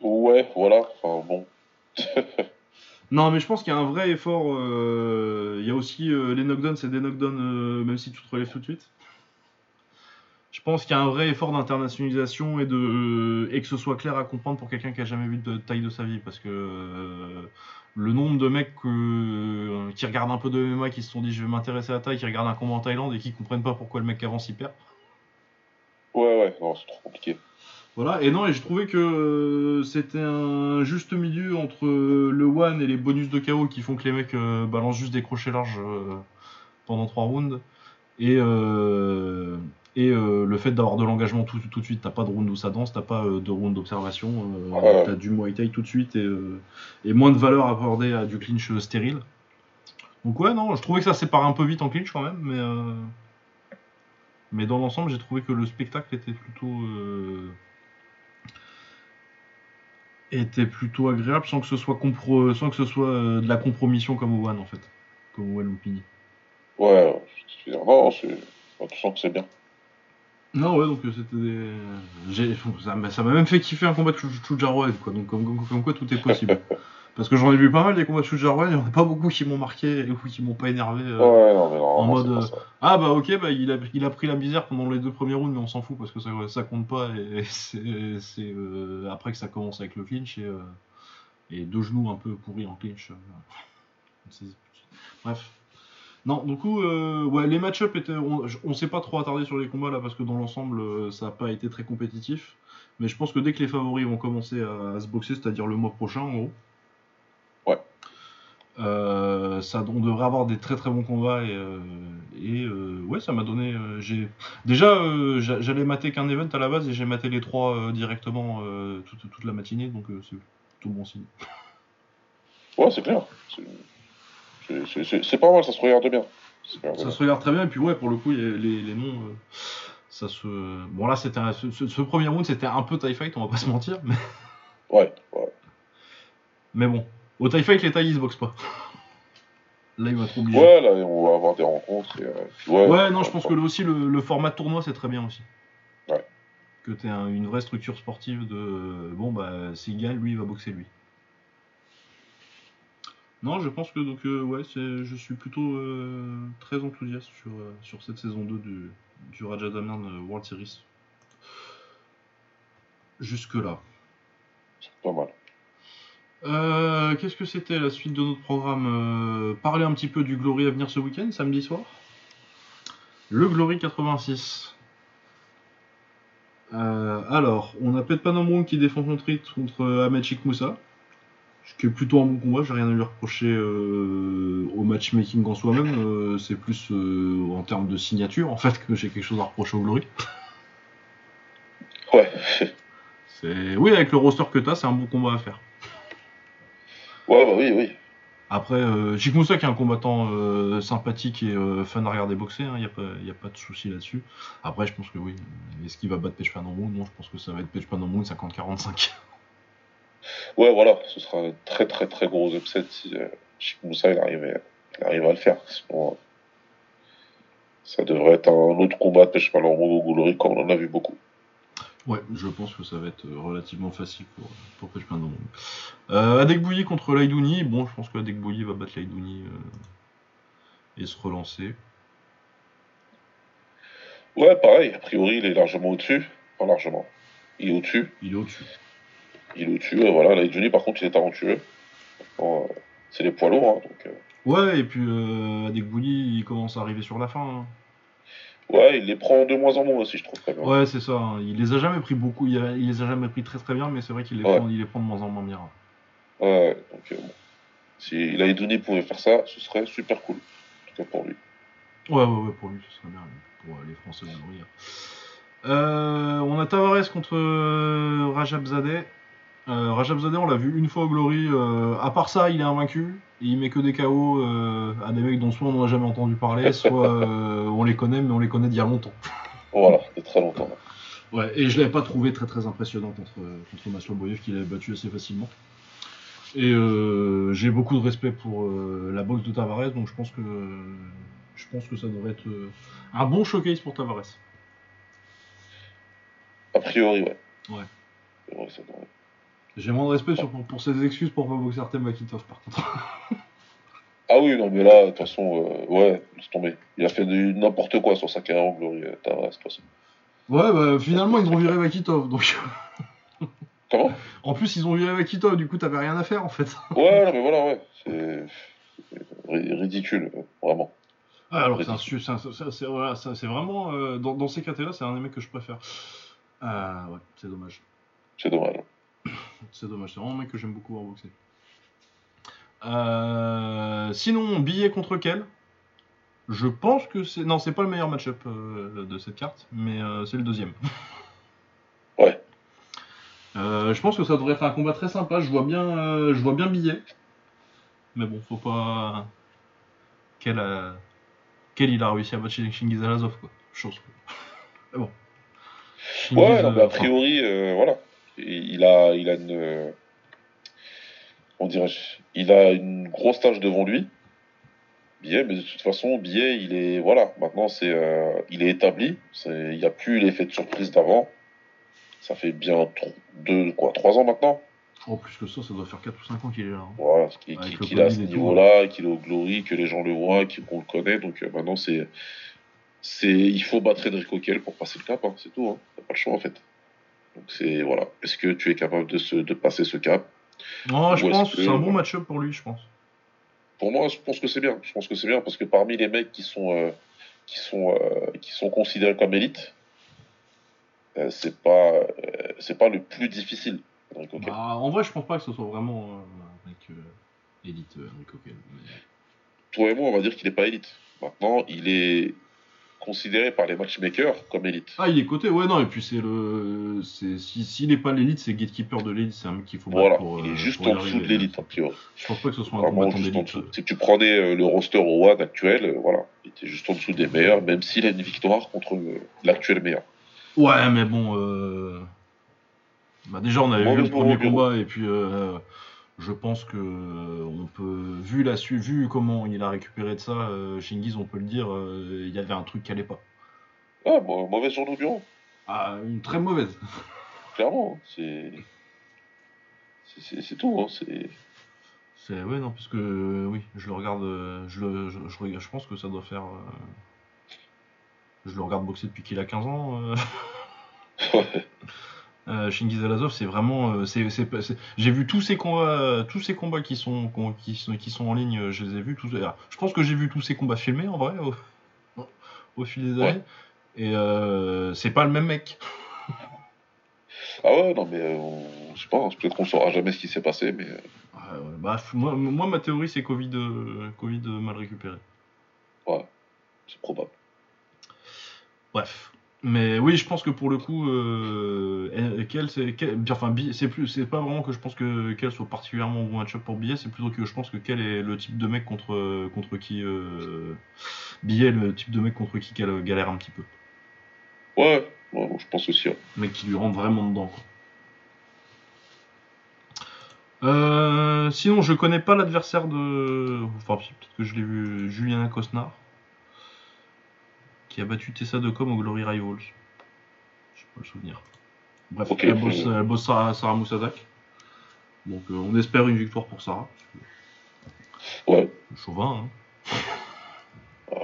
Ouais, voilà. Enfin bon. Non, mais je pense qu'il y a un vrai effort. euh, Il y a aussi euh, les knockdowns, c'est des knockdowns, euh, même si tu te relèves tout de suite. Je pense qu'il y a un vrai effort d'internationalisation et, et que ce soit clair à comprendre pour quelqu'un qui a jamais vu de taille de sa vie. Parce que le nombre de mecs qui regardent un peu de MMA, qui se sont dit je vais m'intéresser à la taille, qui regardent un combat en Thaïlande et qui comprennent pas pourquoi le mec avance il perd. Ouais, ouais, non, c'est trop compliqué. Voilà, et non, et j'ai trouvé que euh, c'était un juste milieu entre euh, le one et les bonus de KO qui font que les mecs euh, balancent juste des crochets larges euh, pendant 3 rounds. Et, euh, et le fait d'avoir de l'engagement tout, tout de suite, t'as pas de round où ça danse, t'as pas de round d'observation, t'as du Muay Thai tout de suite et, euh, et moins de valeur accordée à du clinch stérile. Donc ouais, non, je trouvais que ça séparait un peu vite en clinch quand même, mais, euh, mais dans l'ensemble, j'ai trouvé que le spectacle était plutôt... était plutôt agréable sans que ce soit compro- sans que ce soit euh, de la compromission comme One en fait comme One Lumpini. Ouais, non, Tu sens que c'est bien. Non ouais donc euh, c'était des... ça m'a même fait kiffer un combat de Chujarwan quoi donc comme, comme- comme quoi tout est possible parce que j'en ai vu pas mal des combats de Chujarwan il y en a pas beaucoup qui m'ont marqué et qui m'ont pas énervé euh. Ouais, non, mais non, en mode, euh, ah bah ok bah il a, il a pris la misère pendant les deux premiers rounds mais on s'en fout parce que ça, ça compte pas et c'est c'est, euh, après que ça commence avec le clinch et, et deux genoux un peu pourris en clinch bref non du coup ouais les match-up étaient on, on s'est pas trop attardé sur les combats là parce que dans l'ensemble ça a pas été très compétitif mais je pense que dès que les favoris vont commencer à, à se boxer c'est à dire le mois prochain en gros. Euh, ça, on devrait avoir des très très bons combats et, euh, et, euh, ouais ça m'a donné j'ai déjà j'a- j'allais mater qu'un event à la base et j'ai maté les trois directement toute, toute la matinée donc c'est tout bon signe Ouais, c'est clair. C'est- pas mal, ça se regarde bien. Ça se regarde ça bien. se regarde très bien et puis ouais pour le coup les, les noms ça se bon là c'était un- ce, ce- ce premier round c'était un peu tie fight on va pas se mentir mais, Ouais, ouais. mais bon au tie fight les tailles ils se boxent pas là il va être obligé Ouais, là, on va avoir des rencontres. Et, euh, ouais, Ouais, non, je pense que le- aussi le, le format tournoi c'est très bien aussi. Ouais. Que tu un- une vraie structure sportive de bon bah gagne, lui il va boxer lui. Non, je pense que donc euh, ouais, je suis plutôt euh, très enthousiaste sur, euh, sur cette saison 2 du, du Raja Damian World Series. Jusque là. c'est pas mal. Euh, qu'est-ce que c'était la suite de notre programme Euh, Parler un petit peu du Glory à venir ce week-end, samedi soir? Le Glory 86. Euh, alors, on a Pet Panomrung qui défend son titre contre Ahmed Sheikh Moussa. Ce qui est plutôt un bon combat, j'ai rien à lui reprocher au matchmaking en soi-même. c'est plus en termes de signature en fait que j'ai quelque chose à reprocher au Glory. Ouais, C'est... Oui, avec le roster que t'as, c'est un bon combat à faire. Ouais, bah oui, oui. Après, euh, Chick Moussa qui est un combattant euh, sympathique et euh, fun à regarder boxer, il n'y a, pas- y a pas de souci là-dessus. Après, je pense que oui. Est-ce qu'il va battre Page Panomou Non, je pense que ça va être Page Panomou 50-45. Ouais, voilà, ce sera un très très très gros upset si euh, Chic Moussa il arrive, il arrive à le faire. Sinon, euh, ça devrait être un autre combat de pêche au Glory comme on en a vu beaucoup. Ouais, je pense que ça va être euh, relativement facile pour, pour Page Panomou. Euh, Adek Bouilly contre Laidouni. Bon, je pense que Adek Bouilly va battre Laidouni euh, et se relancer. Ouais, pareil, a priori il est largement au-dessus. Pas largement. Il est au-dessus. Il est au-dessus. Il est au-dessus. euh, voilà, là, Johnny par contre il est talentueux. Bon, euh, c'est les poids lourds, hein, donc. euh, Ouais, et puis euh, Adek Bouilly, il commence à arriver sur la fin. hein. Ouais, il les prend de moins en moins aussi, je trouve quand même. Ouais, c'est ça. hein. Il les a jamais pris beaucoup. Il, a- il les a jamais pris très très bien, mais c'est vrai qu'il les, Ouais. prend, il les prend de moins en moins bien. Ouais, donc euh, bon. Si Laïdouni pouvait faire ça, ce serait super cool. En tout cas pour lui. Ouais, ouais, ouais, pour lui, ce serait bien. Pour euh, les Français de. Euh, on a Tavares contre euh, Rajab Zadeh. Euh, Rajab Zadeh, on l'a vu une fois au Glory. euh, à part ça, il est invaincu. Et il met que des KO euh, à des mecs dont soit on n'en a jamais entendu parler, soit euh, on les connaît, mais on les connaît d'il y a longtemps. Voilà, de très longtemps. Ouais, et je l'avais pas trouvé très très impressionnant contre, contre Maslow Boyev, qu'il avait battu assez facilement. Et j'ai beaucoup de respect pour la boxe de Tavares, donc je pense que je pense que ça devrait être un bon showcase pour Tavares. A priori, ouais. Ouais. Vrai, ça devrait. J'ai moins de respect sur- pour, pour ses excuses pour pas boxer Artem Vakitov par contre. Ah oui, non, mais là, de toute façon, euh, ouais, laisse tomber. Il a fait n'importe quoi sur sa carrière en Glory, euh, Tavares, de toute façon. Ouais, bah finalement ils ont viré Vakitov, donc Comment? En plus ils ont viré Vakitov, du coup t'avais rien à faire en fait. Ouais, non, mais voilà, ouais. C'est c'est ri- ridicule, euh, vraiment. Ah, alors c'est c'est c'est- c'est voilà, c'est vraiment euh, dans, dans ces cas-là, c'est un des mecs que je préfère. Ah ouais, c'est dommage. C'est dommage. C'est dommage, c'est vraiment un mec que j'aime beaucoup voir boxer. Euh, sinon, billet contre quel? Je pense que c'est. Non, c'est pas le meilleur match-up euh, de cette carte, mais euh, c'est le deuxième. Ouais. Je pense que ça devrait être un combat très sympa. Je vois bien, je vois bien billet. Mais bon, faut pas. Quel, quel il a réussi à battre Shingiz Alazov, quoi. Chose. Mais bon. Ouais, non, mais a priori, voilà. Il a, il a une. Comment dirais-je Il a une grosse tâche devant lui. Billet, mais de toute façon, Billet, il est. Voilà, maintenant, c'est, euh, il est établi. Il n'y a plus l'effet de surprise d'avant. Ça fait bien deux, quoi, trois ans maintenant Oh, plus que ça, ça doit faire 4 ou 5 ans qu'il est là. hein. voilà, qu'il est à ce niveau-là, qu'il est au Glory, que les gens le voient, qu'on le connaît. Donc euh, maintenant, c'est. c'est Il faut battre Enrico Coquel pour passer le cap, hein, c'est tout. Hein. T'as pas le choix, en fait. Donc c'est. Voilà. Est-ce que tu es capable de, se, de passer ce cap? Non, je pense que- c'est un bon match-up pour lui, je pense. Pour moi, je pense que c'est bien. Je pense que c'est bien parce que parmi les mecs qui sont, euh, qui sont, euh, qui sont considérés comme élites, euh, c'est pas, euh, c'est pas le plus difficile. Bah, en vrai, je pense pas que ce soit vraiment un mec élite, Enrico Coquel. Mais- Toi et moi, on va dire qu'il n'est pas élite. Maintenant, il est considéré par les matchmakers comme élite. Ah, il est coté, ouais, non, et puis c'est le. c'est- si- S'il n'est pas l'élite, c'est gatekeeper de l'élite, c'est un mec qu'il faut Voilà, pour. il euh, est juste pour y en dessous de l'élite, a priori. Je pense pas que ce soit un Vraiment combattant juste en d'élite. Si tu prenais euh, le roster au One actuel, euh, voilà, il était juste en dessous des meilleurs, même s'il a une victoire contre euh, l'actuel meilleur. Ouais, mais bon. euh, Bah, déjà, on avait Mauvais vu le premier combat, et puis euh, je pense que euh, on peut, vu, la, vu comment il a récupéré de ça, euh, Shingiz, on peut le dire, euh, il y avait un truc qui allait pas. Ah, mau- mauvaise journée au bureau, Ah, une très mauvaise. clairement. C'est. c'est- tout, hein, c'est. C'est ouais non parce que euh, oui je le regarde euh, je le je, je pense que ça doit faire euh, je le regarde boxer depuis qu'il a 15 ans euh. Euh, Shingiz Alazov c'est vraiment euh, c'est c'est pas- c'est- j'ai vu tous ces combats euh, tous ces combats qui sont qui sont qui sont en ligne euh, je les ai vus tous alors, je pense que j'ai vu tous ces combats filmés en vrai au, au fil des Ouais. années et euh, c'est pas le même mec Ah ouais, non, mais on- je sais pas, hein, peut-être qu'on saura jamais ce qui s'est passé, mais. Ouais, ouais, bah, moi, moi ma théorie c'est Covid Covid mal récupéré Ouais, c'est probable. Bref. Mais oui, je pense que pour le coup, euh, c'est, enfin, c'est plus, c'est pas vraiment que je pense que qu'elle soit particulièrement bon match-up pour Billet, c'est plutôt que je pense que quel est le type de mec contre contre qui euh, Billet, est le type de mec contre qui qu'elle galère un petit peu, Ouais, ouais, je pense aussi. ouais. mec qui lui rentre vraiment dedans. Quoi. Euh, sinon, je connais pas l'adversaire de, enfin peut-être que je l'ai vu, Juliana Cosnar, qui a battu Tessa de Com au Glory Rivals. Je sais pas le souvenir. Bref, elle bosse, elle bosse Sarah, Sarah Moussadak. Donc euh, on espère une victoire pour Sarah. Ouais, Chauvin, hein. ah.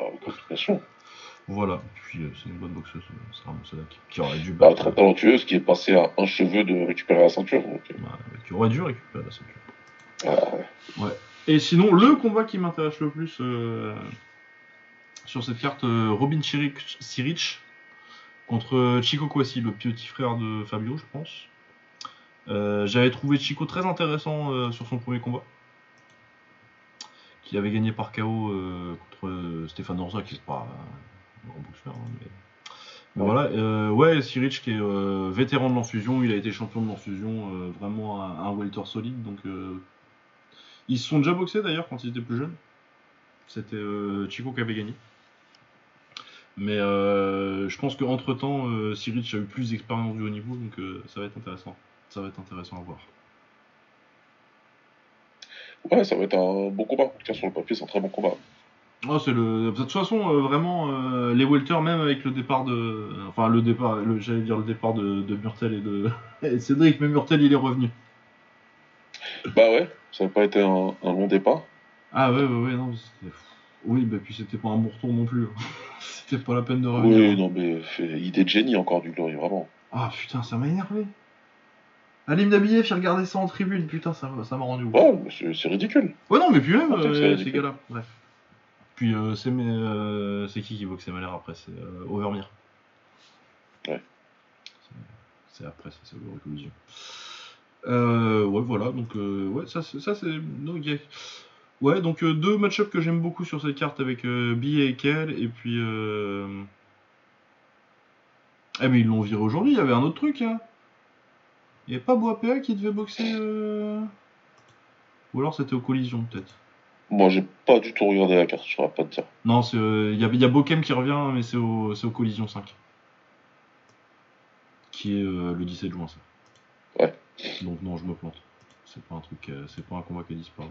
Voilà. Puis euh, c'est une bonne boxeuse, euh, Sarah Moussadak, qui aurait dû Bah, battre, très talentueuse qui est passée à un cheveu de récupérer la ceinture. Donc, bah, qui aurait dû récupérer la ceinture. ah, ouais. Et sinon, le combat qui m'intéresse le plus euh, sur cette carte, euh, Robin Chiric, Siric contre Chico Kwasi, le petit frère de Fabio, je pense. Euh, J'avais trouvé Chico très intéressant euh, sur son premier combat, qui avait gagné par KO contre Stéphane Orza, qui n'est pas un grand boxeur. hein, Ouais. voilà, ouais, qui est vétéran de l'enfusion, il a été champion de l'enfusion, vraiment un, un welter solide, donc ils se sont déjà boxés d'ailleurs quand ils étaient plus jeunes. C'était Chico qui avait gagné. Mais euh, je pense qu'entre temps, euh, Siric a eu plus d'expérience du haut niveau, donc euh, ça va être intéressant. Ça va être intéressant à voir. Ouais, ça va être un bon combat. En tout cas, sur le papier, c'est un très bon combat. Oh, c'est le... De toute façon, euh, vraiment, les welter, même avec le départ de. Enfin, le départ, le... j'allais dire le départ de, de Murtel et de et Cédric, mais Murtel il est revenu. Bah ouais, ça n'a pas été un, un long départ. Ah ouais, ouais, ouais, non. c'était- Oui, bah puis c'était pas un bon retour non plus. c'était pas la peine de revenir. Oui, non, mais fait- idée de génie encore du Glory, vraiment. Ah putain, ça m'a énervé. Alim Dabiyev, il regardait ça en tribune, putain, ça ça m'a rendu ouf. Ouais, c'est ridicule. Ouais, non, mais puis même, c'est euh, ces gars-là, bref. Puis euh, c'est euh, c'est qui qui boxe Malher après? C'est euh, Overmire. Ouais. C'est- après, ça, c'est Glory Collision. Euh, ouais, voilà, donc, euh, ouais, ça, c'est. ça, a- Ouais, donc euh, deux match-ups que j'aime beaucoup sur cette carte avec euh, et Kel, et puis. Euh... Ah, mais ils l'ont viré aujourd'hui, il y avait un autre truc, hein. Il n'y avait pas Boapea qui devait boxer. euh, Ou alors c'était aux collisions, peut-être. Moi, j'ai pas du tout regardé la carte, je saurais pas te dire. Non, c'est, euh, il y, a, y a Bokem qui revient, mais c'est au, c'est au Collision 5. Qui est le 17 juin, ça. Ouais. Donc non, je me plante. C'est pas un truc, euh, c'est pas un combat qui a disparu.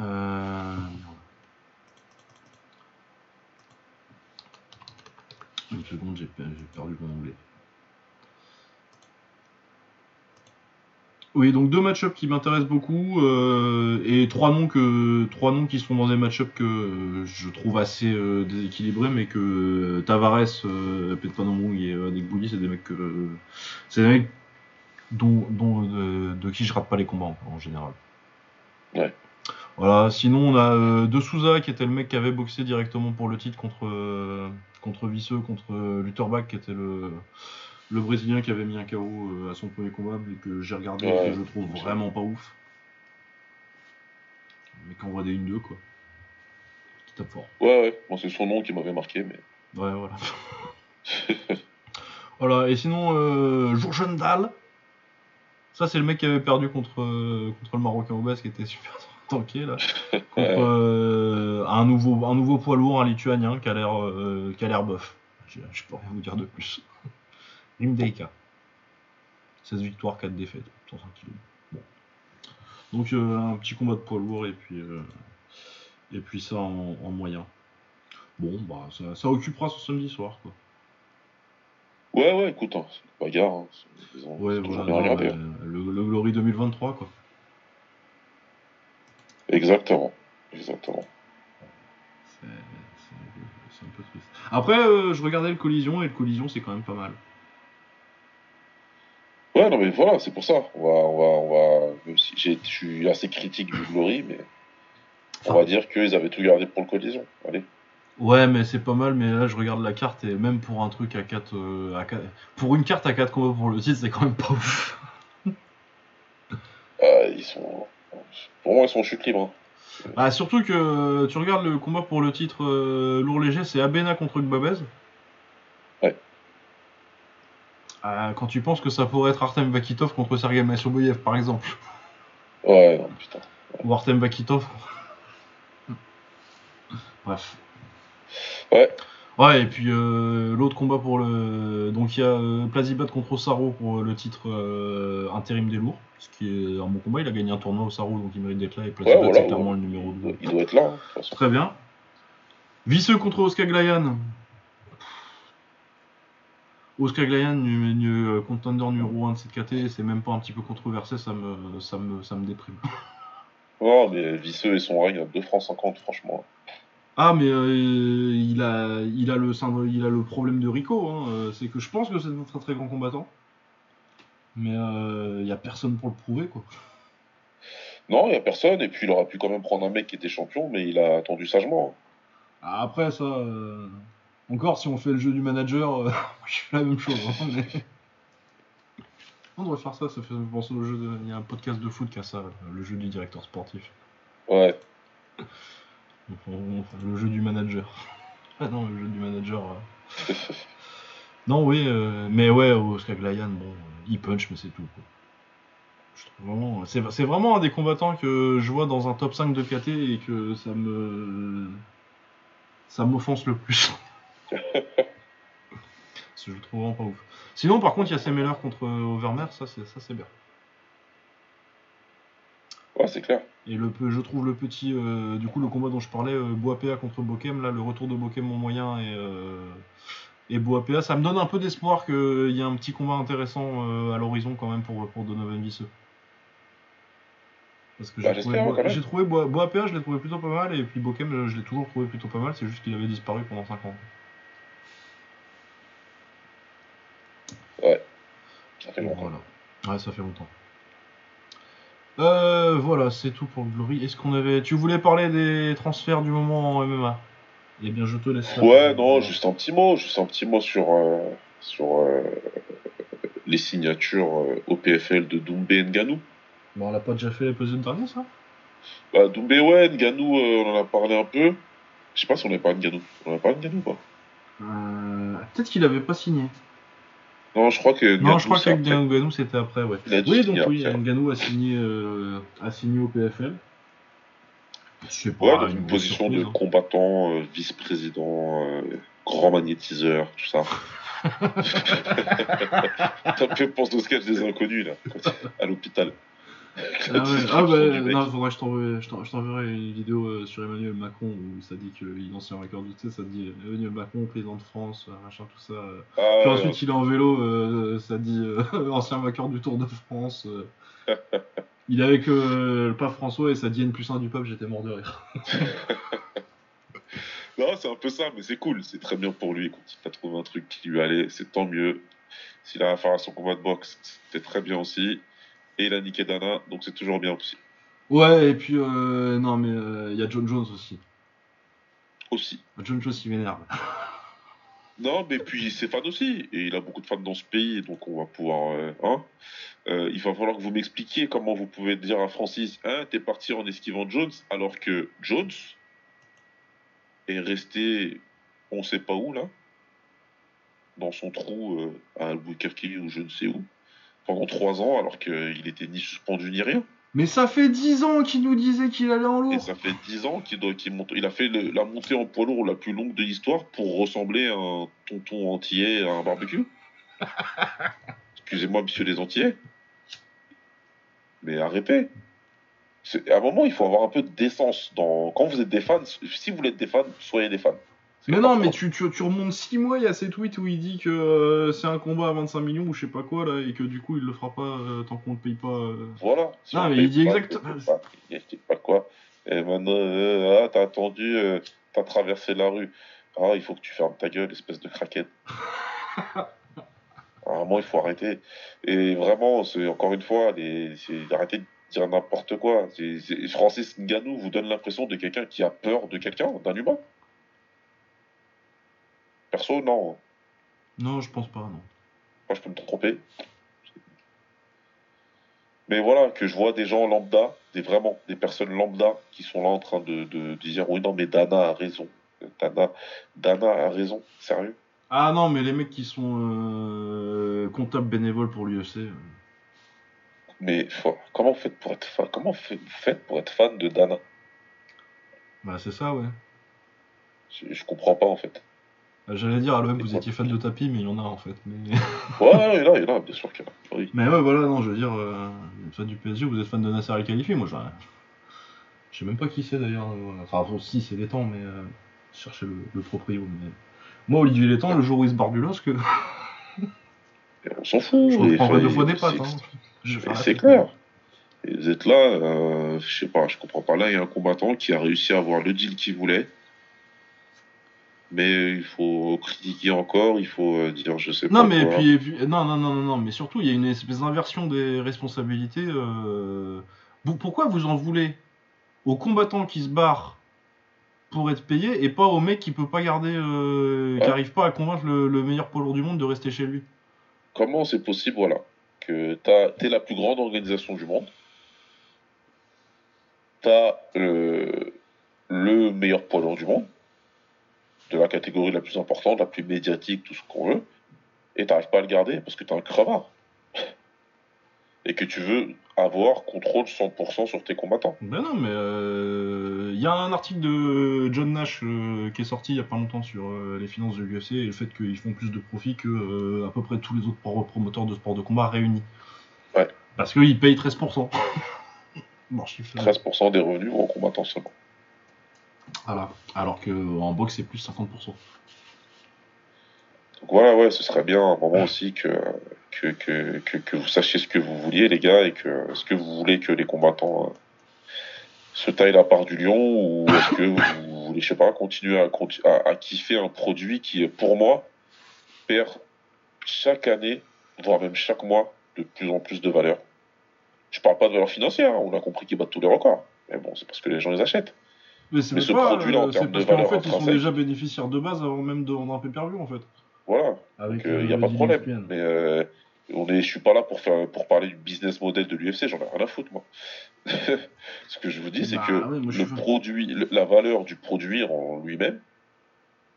Euh... Une seconde, j'ai per- j'ai perdu mon onglet. Oui, donc deux match-ups qui m'intéressent beaucoup euh, et trois noms qui sont dans des match-ups que je trouve assez euh, déséquilibrés, mais que Tavares, euh, Petpanomrung et Nick Bouilly, c'est des mecs dont, de, qui je rate pas les combats en, général. Voilà. Sinon, on a euh, De Souza qui était le mec qui avait boxé directement pour le titre contre euh, contre Visseux, contre euh, Lutterbach qui était le le Brésilien qui avait mis un KO euh, à son premier combat, mais que j'ai regardé et que je trouve vraiment pas ouf. Mais qui envoie des 1-2 quoi. Qui tape fort. Ouais, ouais, moi, c'est son nom qui m'avait marqué, mais. Ouais, voilà. voilà, et sinon, Jourjean Dahl. Ça, c'est le mec qui avait perdu contre, contre le Marocain obèse qui était super tanké là. Contre euh, un, nouveau, un nouveau poids lourd, un lituanien qui a l'air euh, qui a l'air bof. Je, je peux rien vous dire de plus. Rimdeika. 16 victoires, 4 défaites, 105 kg. Bon. Donc euh, un petit combat de poids lourd et puis, euh, et puis ça en, en moyen. Bon, bah ça, ça occupera ce samedi soir quoi. Ouais, ouais, écoute, hein, c'est une bagarre. Hein. c'est- Ouais, c'est voilà, non, le, le Glory 2023 quoi. Exactement. Exactement. C'est un, peu- c'est un peu triste. Après, euh, je regardais le collision et le collision c'est quand même pas mal. Ouais, non, mais voilà, c'est pour ça. On va, on va, on va. Même si j'ai- je suis assez critique du Glory, mais on va dire qu'ils avaient tout gardé pour le collision. Allez. Ouais, mais c'est pas mal, mais là je regarde la carte et même pour un truc à 4. euh, à 4 pour une carte à 4 combats pour le titre, c'est quand même pas ouf. Euh, ils sont pour moi, ils sont en chute libre. Ah, surtout que euh, tu regardes le combat pour le titre euh, lourd léger, c'est Abena contre Gbabez. Ouais. Ah, quand tu penses que ça pourrait être Artem Vakitov contre Sergei Masouboyev, par exemple. Ouais, non, putain. Ou Artem Vakitov. Bref. Ouais. Ouais, et puis euh, l'autre combat pour le. Donc il y a euh, Plazibat contre Osaro pour le titre euh, intérim des lourds. Ce qui est un bon combat. Il a gagné un tournoi Osaro, donc il mérite d'être là. Et Plazibat, voilà, c'est clairement ouais. le numéro 2. Il doit être là, hein. Très bien. Visseux contre Oscar Glayan. Oscar Glayan, euh, contender numéro 1 de cette KT, c'est même pas un petit peu controversé, ça me, ça me, ça me déprime. Non, mais Visseux et son règne à 2 francs 50, franchement. Ah, mais euh, il, a, il, a le syndrome- il a le problème de Rico, hein, euh, c'est que je pense que c'est un très très grand combattant. Mais il n'y a personne pour le prouver, quoi. Non, il n'y a personne, et puis il aurait pu quand même prendre un mec qui était champion, mais il a attendu sagement. Ah, Après, ça. euh, Encore, si on fait le jeu du manager, euh, je fais la même chose. hein, mais- On devrait faire ça, ça fait penser au jeu de. Il y a un podcast de foot qui a ça, le jeu du directeur sportif. Ouais. Donc, on- on- le jeu du manager. Ah non, le jeu du manager. euh. non, oui, euh, mais ouais, Oscar Glayan, bon, euh, il punch, mais c'est tout. Quoi. Je trouve vraiment. C'est c'est vraiment un des combattants que je vois dans un top 5 de KT et que ça me. Ça m'offense le plus. Parce que je le trouve vraiment pas ouf. Sinon, par contre, il y a Semeller contre Overmer, ça c'est ça, c'est bien. Ouais, clair. Et le, je trouve le petit, euh, du coup, le combat dont je parlais, euh, Boapea contre Bokem, là, le retour de Bokem en moyen et, euh, et Boapea, ça me donne un peu d'espoir qu'il y a un petit combat intéressant euh, à l'horizon quand même pour, pour Donovan Visseux. Parce que j'ai Bah, trouvé, Boa- quand même. j'ai trouvé Boa- Boapea, je l'ai trouvé plutôt pas mal, et puis Bokem, je, l'ai toujours trouvé plutôt pas mal, c'est juste qu'il avait disparu pendant 5 ans. Ça fait longtemps. Voilà. Ouais, ça fait longtemps. Euh, voilà, c'est tout pour le Glory. Est-ce qu'on avait. Tu voulais parler des transferts du moment en MMA Eh bien, je te laisse. Ouais, non, juste un petit mot, juste un petit mot sur, euh, sur euh, les signatures euh, au PFL de Doumbé Nganou. Bon, on l'a pas déjà fait l'épisode dernier, ça? Bah, Doumbé, ouais, Nganou, on en a parlé un peu. Je sais pas si on a parlé de Nganou. On a parlé de Nganou ou pas euh... Peut-être qu'il avait pas signé. Non, je crois que non, je crois que. Nganou c'était après, ouais. Oui, donc oui. Nganou a signé, euh, a signé au PFL. Je sais pas. Ouais, dans une une position de hein. combattant, euh, vice-président, euh, grand magnétiseur, tout ça. ça me fait penser au sketch des inconnus, là, à l'hôpital. Ah, ouais. Ah bah, non, faudrait que je t'enverrai une vidéo euh, sur Emmanuel Macron où ça dit qu'il est ancien record du tu sais, ça dit euh, Emmanuel Macron, président de France, euh, machin, tout ça. Ah, Puis ouais, ensuite, il est en vélo, euh, ça dit euh, ancien vainqueur du Tour de France. euh. il est avec euh, le pape François et ça dit N plus 1 du pape, j'étais mort de rire. Non, c'est un peu ça, mais c'est cool, c'est très bien pour lui. Écoute, il a trouvé un truc qui lui allait, c'est tant mieux. S'il a affaire à son combat de boxe, c'était très bien aussi. Et il a niqué Dana, donc c'est toujours bien aussi. Ouais, et puis, euh, non, mais euh, il y a John Jones aussi. Aussi. John Jones, il m'énerve. Non, mais puis ses fans aussi. Et il a beaucoup de fans dans ce pays, donc on va pouvoir. euh, hein Euh, il va falloir que vous m'expliquiez comment vous pouvez dire à Francis Hein, t'es parti en esquivant Jones, alors que Jones est resté, on sait pas où là, dans son trou euh, à Albuquerque ou je ne sais où, pendant trois ans, alors qu'il était ni suspendu ni rien. Mais ça fait 10 ans qu'il nous disait qu'il allait en Et lourd. ça fait dix ans qu'il monte. Il a fait le- la montée en poids lourd la plus longue de l'histoire pour ressembler à un tonton antillais à un barbecue. Excusez-moi, monsieur les antillais. Mais arrêtez. À un moment, il faut avoir un peu de décence. Dans... Quand vous êtes des fans, si vous voulez être des fans, soyez des fans. Mais non, mais tu, tu, tu remontes 6 mois, il y a ces tweets où il dit que euh, c'est un combat à 25 millions ou je sais pas quoi là, et que du coup il le fera pas euh, tant qu'on ne paye pas. euh. Voilà. Si Non, on mais il dit pas, exact- on paye pas. Il dit pas quoi. Et maintenant, euh, ah, t'as attendu, euh, t'as traversé la rue. Ah, il faut que tu fermes ta gueule, espèce de craquette. À un moment, il faut arrêter. Et vraiment, c'est encore une fois, les, c'est d'arrêter de dire n'importe quoi. C'est, c'est- Francis Ngannou vous donne l'impression de quelqu'un qui a peur de quelqu'un, d'un humain. Perso, non. Non, je pense pas, non. Moi, je peux me tromper. Mais voilà, que je vois des gens lambda, des vraiment des personnes lambda qui sont là en train de, de, de dire oui non mais Dana a raison. Dana, Dana a raison, sérieux? Ah non, mais les mecs qui sont euh, comptables bénévoles pour l'UFC. euh, Mais faut- comment vous faites pour être fan Comment vous faites- pour être fan de Dana? Bah c'est ça, ouais. je, je comprends pas en fait. Euh, J'allais dire à l'OM vous étiez fan de tapis, mais il y en a en fait. Mais, Ouais, il y en a, il y en a, bien sûr qu'il y en a. Oui. mais ouais, voilà, non, je veux dire, euh, vous êtes fan du PSG, vous êtes fan de Nasser El Khalifi, moi je je sais même pas qui c'est d'ailleurs. euh, Enfin, si, c'est Létang, mais euh, je cherchais le, le proprio. Mais... Moi, Olivier Létang, le jour où il se LOSC, euh, Et on s'en fout. je reprendrai deux fois des pattes. Hein. C'est fête. clair. Et vous êtes là, euh, je sais pas, je comprends pas. Là, il y a un combattant qui a réussi à avoir le deal qu'il voulait. Mais il faut critiquer encore, il faut euh, dire je sais Non pas mais quoi. puis, et puis- non non non non non mais surtout il y a une espèce d'inversion des responsabilités. euh, vous- pourquoi vous en voulez aux combattants qui se barrent pour être payés et pas au mec qui peut pas garder, euh, qui arrive pas à convaincre le, le meilleur poids lourd du monde de rester chez lui? Comment c'est possible, voilà, que t'as- t'es la plus grande organisation du monde, t'as euh, le meilleur poids lourd du monde, de la catégorie la plus importante, la plus médiatique, tout ce qu'on veut, et t'arrives pas à le garder parce que t'es un crevard. Et que tu veux avoir contrôle 100% sur tes combattants. Ben non mais euh, il y a un article de John Nash euh, qui est sorti il y a pas longtemps sur euh, les finances de l'UFC et le fait qu'ils font plus de profit que euh, à peu près tous les autres pro- promoteurs de sport de combat réunis. Ouais. Parce qu'ils payent 13%. bon, chiffre. 13% des revenus aux combattants seulement. Voilà. Alors qu'en boxe, c'est plus 50%. Donc voilà, ouais, ce serait bien un moment aussi que, vous sachiez ce que vous vouliez, les gars, et que est-ce que vous voulez que les combattants euh, se taillent la part du lion, ou est-ce que vous voulez, je sais pas, continuer à, conti- à, à kiffer un produit qui, pour moi, perd chaque année, voire même chaque mois, de plus en plus de valeur? Je parle pas de valeur financière, hein, on a compris qu'ils battent tous les records. Mais bon, c'est parce que les gens les achètent. Mais c'est ce pas, produit-là, en euh, termes c'est de parce qu'en valeur fait, ils sont déjà bénéficiaires de base avant même de vendre un pay-per-view, en fait. Voilà. Il n'y euh, a pas de problème. ESPN. Mais euh, on est, je suis pas là pour faire, pour parler du business model de l'UFC. J'en ai rien à foutre moi. Ce que je vous dis, c'est Bah, que ouais, moi, je le produit, le- la valeur du produit en lui-même.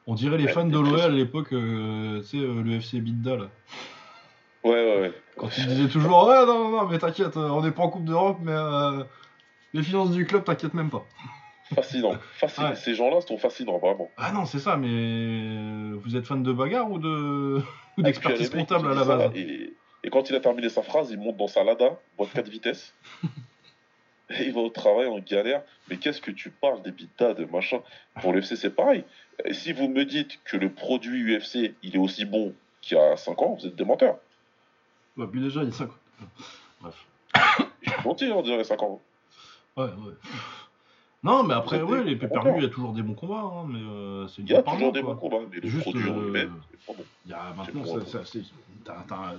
On dirait les fans de l'OL à l'époque, euh, tu sais, euh, le FC Bidda, là. Ouais, ouais, ouais. Quand ils disaient toujours, ouais, non, non, non, mais t'inquiète, euh, on n'est pas en Coupe d'Europe, mais euh, les finances du club, t'inquiète même pas. Fascinant. Fascinant. Ouais. Ces gens-là sont fascinants, vraiment. Ah non, c'est ça, mais euh, vous êtes fan de bagarre ou de ou puis, d'expertise comptable à la base Et, et quand il a terminé sa phrase, il monte dans sa Lada, boîte 4 vitesses. Et il va au travail en galère. Mais qu'est-ce que tu parles des bitas, de machin? Pour l'UFC, c'est pareil. Et si vous me dites que le produit UFC, il est aussi bon qu'il y a 5 ans, vous êtes des menteurs. Ouais, puis déjà, il y a ça, quoi. Bref. Je suis menti en disant les 5 ans. Ouais, ouais. Non, mais après, ouais, les pay-per-view, il y a toujours des bons combats, hein, mais euh, c'est une Il y a toujours des quoi. bons combats, mais le Juste, produit en euh, lui-même, c'est pas bon. Y a maintenant, ça, c'est- t'as- t'as-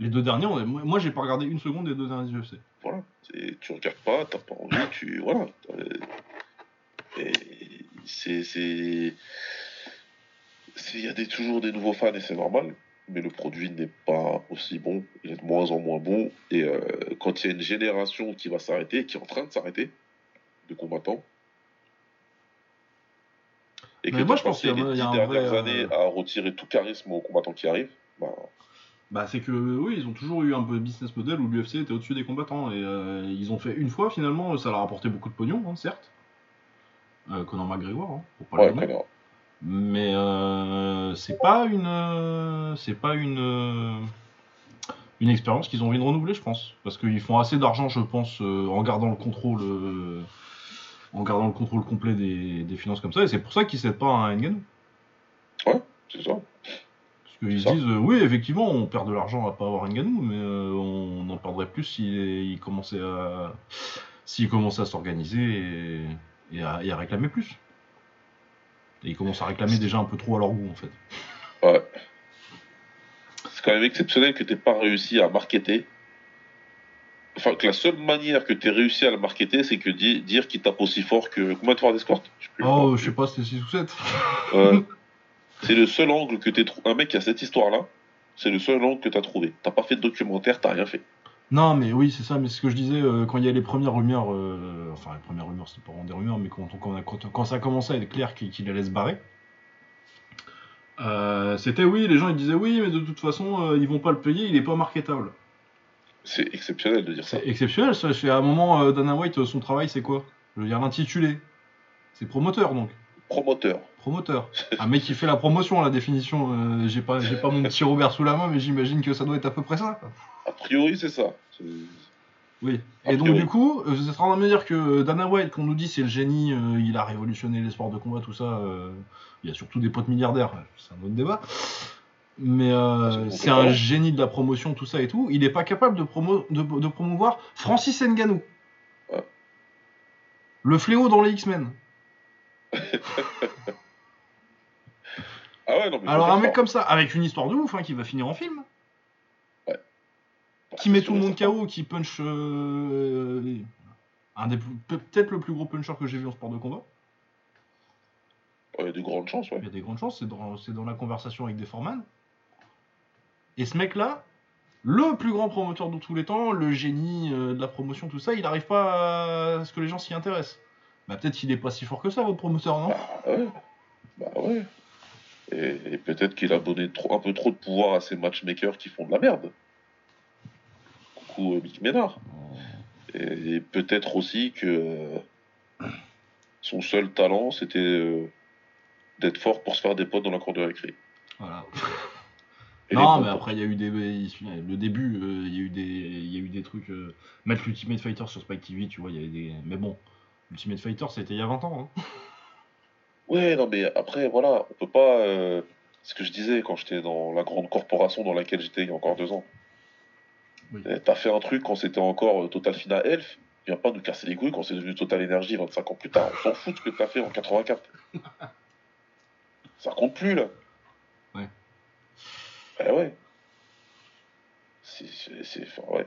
les deux derniers, on est- moi, j'ai pas regardé une seconde des deux derniers UFC. Voilà. C'est- Tu regardes pas, t'as pas envie, tu. Voilà. Euh, Et c'est. c'est- c'est- Il y a des, toujours des nouveaux fans et c'est normal, mais le produit n'est pas aussi bon, il est de moins en moins bon. Et euh, quand il y a une génération qui va s'arrêter, qui est en train de s'arrêter, de combattants, et que Mais moi, t'as je pense qu'il y a- les y a un dernières euh, années à retirer tout charisme aux combattants qui arrivent, bah, Bah, c'est que oui, ils ont toujours eu un peu business model où l'UFC était au-dessus des combattants et euh, ils ont fait une fois finalement, ça leur a apporté beaucoup de pognon, hein, certes. Euh, Conor McGregor, hein, pour pas ouais, nommer. connard. Mais euh, c'est pas une, euh, c'est pas une, une expérience qu'ils ont envie de renouveler, je pense, parce qu'ils font assez d'argent, je pense, en gardant le contrôle, en gardant le contrôle complet des, des finances comme ça, et c'est pour ça qu'ils cèdent pas à un Ngannou. c'est ça. Parce qu'ils se disent, euh, oui, effectivement, on perd de l'argent à pas avoir Ngannou, mais euh, on en perdrait plus s'il il commençait à, s'il commençait à s'organiser et, et à, et à réclamer plus. Et ils commencent à réclamer déjà un peu trop à leur goût, en fait. Ouais. C'est quand même exceptionnel que t'aies pas réussi à marketer. Enfin, que la seule manière que t'aies réussi à le marketer, c'est que di- dire qu'il tape aussi fort que. Combien de fois d'escorte. Oh, je sais pas, c'était 6 ou 7. Ouais. c'est le seul angle que t'es trouvé. Un mec qui a cette histoire-là, c'est le seul angle que t'as trouvé. T'as pas fait de documentaire, t'as rien fait. Non, mais oui, c'est ça, mais c'est ce que je disais euh, quand il y a les premières rumeurs, euh, enfin les premières rumeurs, c'était pas vraiment des rumeurs, mais quand, ça a commencé à être clair qu'il allait se barrer, Euh, C'était oui, les gens ils disaient oui, mais de toute façon, euh, ils vont pas le payer, il est pas marketable. C'est exceptionnel de dire ça. C'est exceptionnel, ça. À un moment, euh, Dana White, son travail, c'est quoi? Je veux dire, l'intitulé. C'est promoteur, donc. Promoteur. Promoteur. Un mec qui fait la promotion, la définition. euh, j'ai pas, j'ai pas mon petit Robert sous la main, mais j'imagine que ça doit être à peu près ça. A priori, c'est ça. C'est- Oui. A Et donc, du coup, euh, vous êtes en train de me dire que Dana White, qu'on nous dit c'est le génie, euh, il a révolutionné les sports de combat, tout ça. euh, il y a surtout des potes milliardaires, c'est un autre débat. Mais euh, C'est un génie de la promotion, tout ça et tout. Il n'est pas capable de, promo de, de promouvoir Francis Ngannou. Ouais. Le fléau dans les X-Men. Ah ouais, non, mais Alors un mec comme ça, avec une histoire de ouf, hein, qui va finir en film, Bah, qui met c'est tout le monde. KO, qui punch euh, un des peut- peut-être le plus gros puncher que j'ai vu en sport de combat. Ouais, Il y a de grandes chances, ouais. Il y a des grandes chances, c'est dans, c'est dans la conversation avec des foreman. Et ce mec-là, le plus grand promoteur de tous les temps, le génie euh, de la promotion, tout ça, il n'arrive pas à ce que les gens s'y intéressent. Bah peut-être qu'il est pas si fort que ça, votre promoteur, non? Bah ouais. Bah ouais. Et, et peut-être qu'il a donné trop, un peu trop de pouvoir à ces matchmakers qui font de la merde. Coucou euh, Mick Ménard. Et, et peut-être aussi que euh, son seul talent, c'était euh, d'être fort pour se faire des potes dans la cour de récré. Voilà. Non, mais après, il y a eu des. Le début, euh, il y, a eu des- il y a eu des trucs. euh, mettre l'Ultimate Fighter sur Spike TV, tu vois, il y avait des. Mais bon, l'Ultimate Fighter, c'était il y a 20 ans. Hein. Ouais, non, mais après, voilà, on peut pas. euh, ce que je disais quand j'étais dans la grande corporation dans laquelle j'étais il y a encore deux ans. Oui. T'as fait un truc quand c'était encore Total Fina Elf, viens pas nous casser les couilles quand c'est devenu Total Energy 25 ans plus tard. On s'en fout de ce que t'as fait en 84. Ça compte plus, là. Ouais. Eh ouais. C'est. ouais.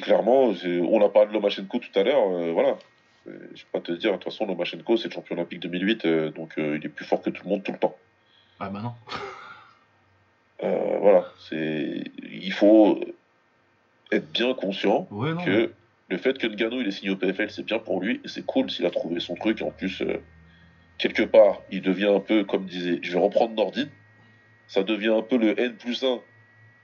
Clairement. On a parlé de Lomachenko tout à l'heure, euh, voilà. Je vais pas te dire, de toute façon, Lomachenko, c'est le champion olympique 2008, euh, donc euh, il est plus fort que tout le monde tout le temps. Ah bah non. Euh, voilà, c'est. Il faut être bien conscient Ouais, non. mais- que le fait que Ngannou il est signé au PFL, c'est bien pour lui, et c'est cool s'il a trouvé son truc, et en plus, quelque part, il devient un peu, comme disait, je vais reprendre Nordine, ça devient un peu le N plus 1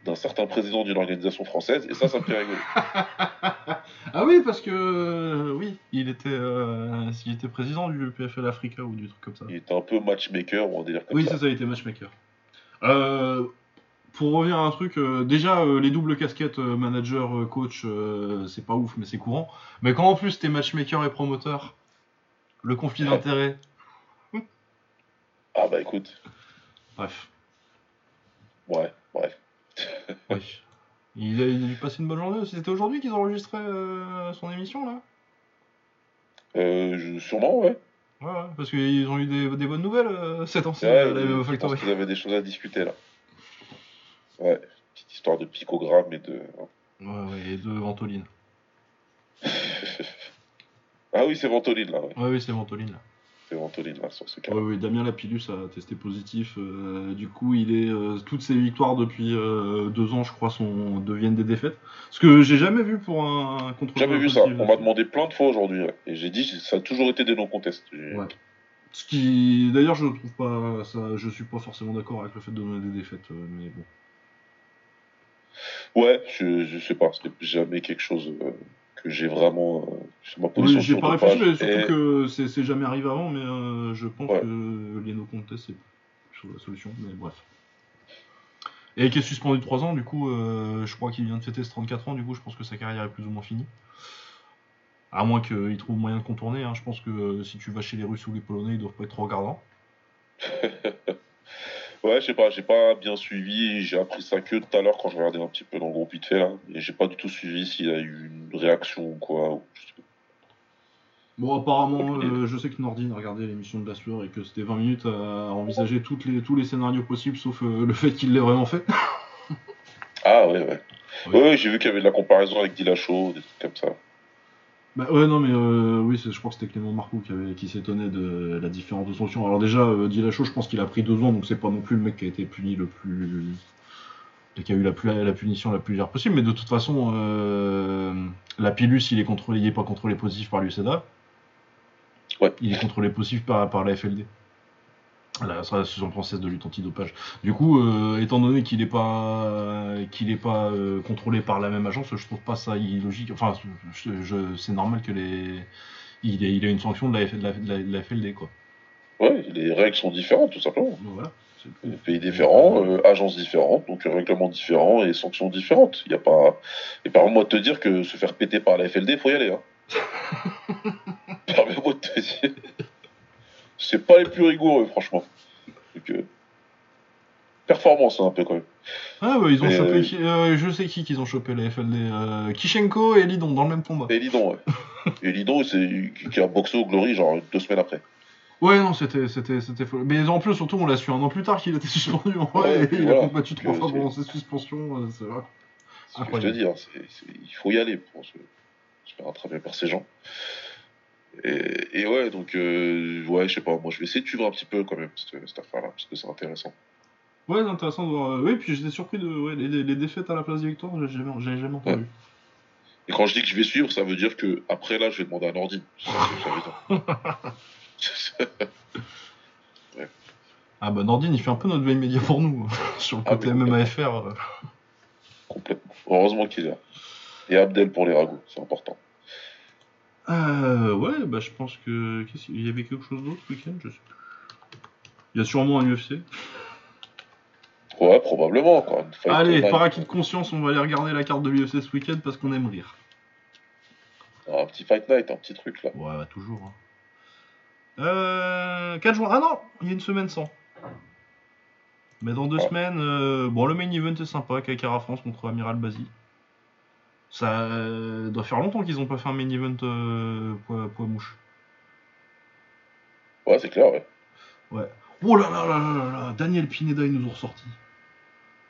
d'un certain président d'une organisation française, et ça, ça me fait rigoler. Ah oui, parce que. euh, oui, il était, euh, il était président du PFL Africa ou du truc comme ça. Il était un peu matchmaker ou un délire comme Oui, ça. c'est ça, il était matchmaker. Euh, pour revenir à un truc, euh, déjà, les doubles casquettes manager, coach, euh, c'est pas ouf, mais c'est courant. Mais quand en plus t'es matchmaker et promoteur, le conflit d'intérêt. Ah bah écoute, Bref, ouais, bref. ouais. Il a, il a dû passer une bonne journée. C'était aujourd'hui qu'ils enregistraient euh, son émission là? Euh, je- sûrement, ouais. Ouais, ouais, parce qu'ils ont eu des, des bonnes nouvelles euh, cette temps-ci Ouais, à la Factory. qu'ils avaient des choses à discuter là. Ouais, petite histoire de picogramme et de. Ouais, ouais, et de Ventoline. ah oui, c'est Ventoline là, ouais. Ouais, oui, c'est Ventoline là. Sur ce cas. Ouais, Damien Lapillus a testé positif. euh, du coup, il est euh, toutes ses victoires depuis euh, deux ans, je crois, sont deviennent des défaites. Ce que j'ai jamais vu pour un, contre. Jamais vu ça. On m'a demandé plein de fois aujourd'hui. ouais. Et j'ai dit, ça a toujours été des non-contestes. J'ai- Ouais. Ce qui, d'ailleurs, je trouve pas ça. Je suis pas forcément d'accord avec le fait de donner des défaites, mais bon. Ouais, je, je sais pas. C'était jamais quelque chose que j'ai vraiment. Euh, ma Oui, j'ai pas réfléchi, mais surtout Et- que c'est jamais arrivé avant, mais euh, je pense Ouais. que les no contests c'est la solution, mais bref. Et qui est suspendu de 3 ans, du coup, euh, je crois qu'il vient de fêter ses 34 ans, du coup, je pense que sa carrière est plus ou moins finie. À moins qu'il trouve moyen de contourner, hein. je pense que si tu vas chez les Russes ou les Polonais, ils doivent pas être trop regardants. Ouais, je sais pas, j'ai pas bien suivi. J'ai appris ça que tout à l'heure quand je regardais un petit peu dans le groupe vite fait là. Et j'ai pas du tout suivi s'il y a eu une réaction ou quoi. ou-. Bon, apparemment, euh, je sais que Nordine a regardé l'émission de la sueur et que c'était 20 minutes à envisager toutes les, tous les scénarios possibles, sauf euh, le fait qu'il l'ait vraiment fait. Ah ouais, ouais. Oui. Ouais, j'ai vu qu'il y avait de la comparaison avec Dillashaw, des trucs comme ça. Bah ouais non mais euh, oui je crois que c'était Clément Marcoux qui, avait, qui s'étonnait de la différence de sanction. Alors déjà euh, Dillashaw je pense qu'il a pris deux ans donc c'est pas non plus le mec qui a été puni le plus qui a eu la, plus, la punition la plus légère possible mais de toute façon euh, la pilus il est contrôlé il est pas contrôlé positif par l'UCDA. Ouais. Il est contrôlé positif par, par la FLD. La, la saison française de lutte antidopage. Du coup, euh, étant donné qu'il n'est pas, qu'il est pas euh, contrôlé par la même agence, je trouve pas ça illogique. Enfin, je- je- c'est normal que les, il, ait- il a une sanction de la, F- de la- de la- de la FLD quoi. Ouais, les règles sont différentes, tout simplement. Voilà. Pays différents, euh, agences différentes, donc règlements différents et sanctions différentes. Il y a pas. Et permets-moi de te dire que se faire péter par la FLD, faut y aller. Hein. permets-moi de te dire. C'est pas les plus rigoureux, franchement. Donc, euh, Performance, hein, un peu quand même. Ah bah ils ont chopé, euh, euh, je sais qui qu'ils ont chopé la FLD. Kishenko et Lidon dans le même combat. Et Lidon, ouais. et Lidon, c'est qui a boxé au Glory, genre deux semaines après. Ouais non c'était c'était c'était faux. Mais en plus surtout on l'a su un an plus tard qu'il était suspendu en vrai Ouais, et puis il voilà. a combattu trois fois pendant ses suspensions. C'est vrai. C'est ce que je te dis, hein, c'est- c'est- il faut y aller pour se, se faire attraper par ces gens. Et, et ouais, donc, euh, ouais, je sais pas, moi je vais essayer de suivre un petit peu quand même cette, cette affaire-là, parce que c'est intéressant. Ouais c'est intéressant de voir. euh, Oui puis j'étais surpris de ouais, les, défaites à la place des victoires j'avais jamais, entendu. Et quand je dis que je vais suivre, ça veut dire que après là, je vais demander ça veut dire. Ah bah Nordine il fait un peu notre veille média pour nous sur le Ah, côté MMAFR. euh. Complètement. Heureusement qu'il est là. Et Abdel pour les ragots, c'est important. Euh, ouais, bah je pense que. qu'il y avait quelque chose d'autre ce week-end Je sais. Il y a sûrement un UFC. Ouais, probablement, quoi. Allez, par acquis de conscience, on va aller regarder la carte de l'UFC ce week-end parce qu'on aime rire. Un petit fight night, un petit truc là. Ouais, bah toujours. hein. Euh, 4 juin. Ah non, il y a une semaine sans. Mais dans deux Ah. semaines, euh, bon, le main event est sympa, Kakara France contre Amiral Bazi. Ça euh, doit faire longtemps qu'ils n'ont pas fait un main event euh, poids, poids mouche. Ouais, c'est clair, ouais. Ouais. Oh là là là là là là, Daniel Pineda, ils nous ont ressorti.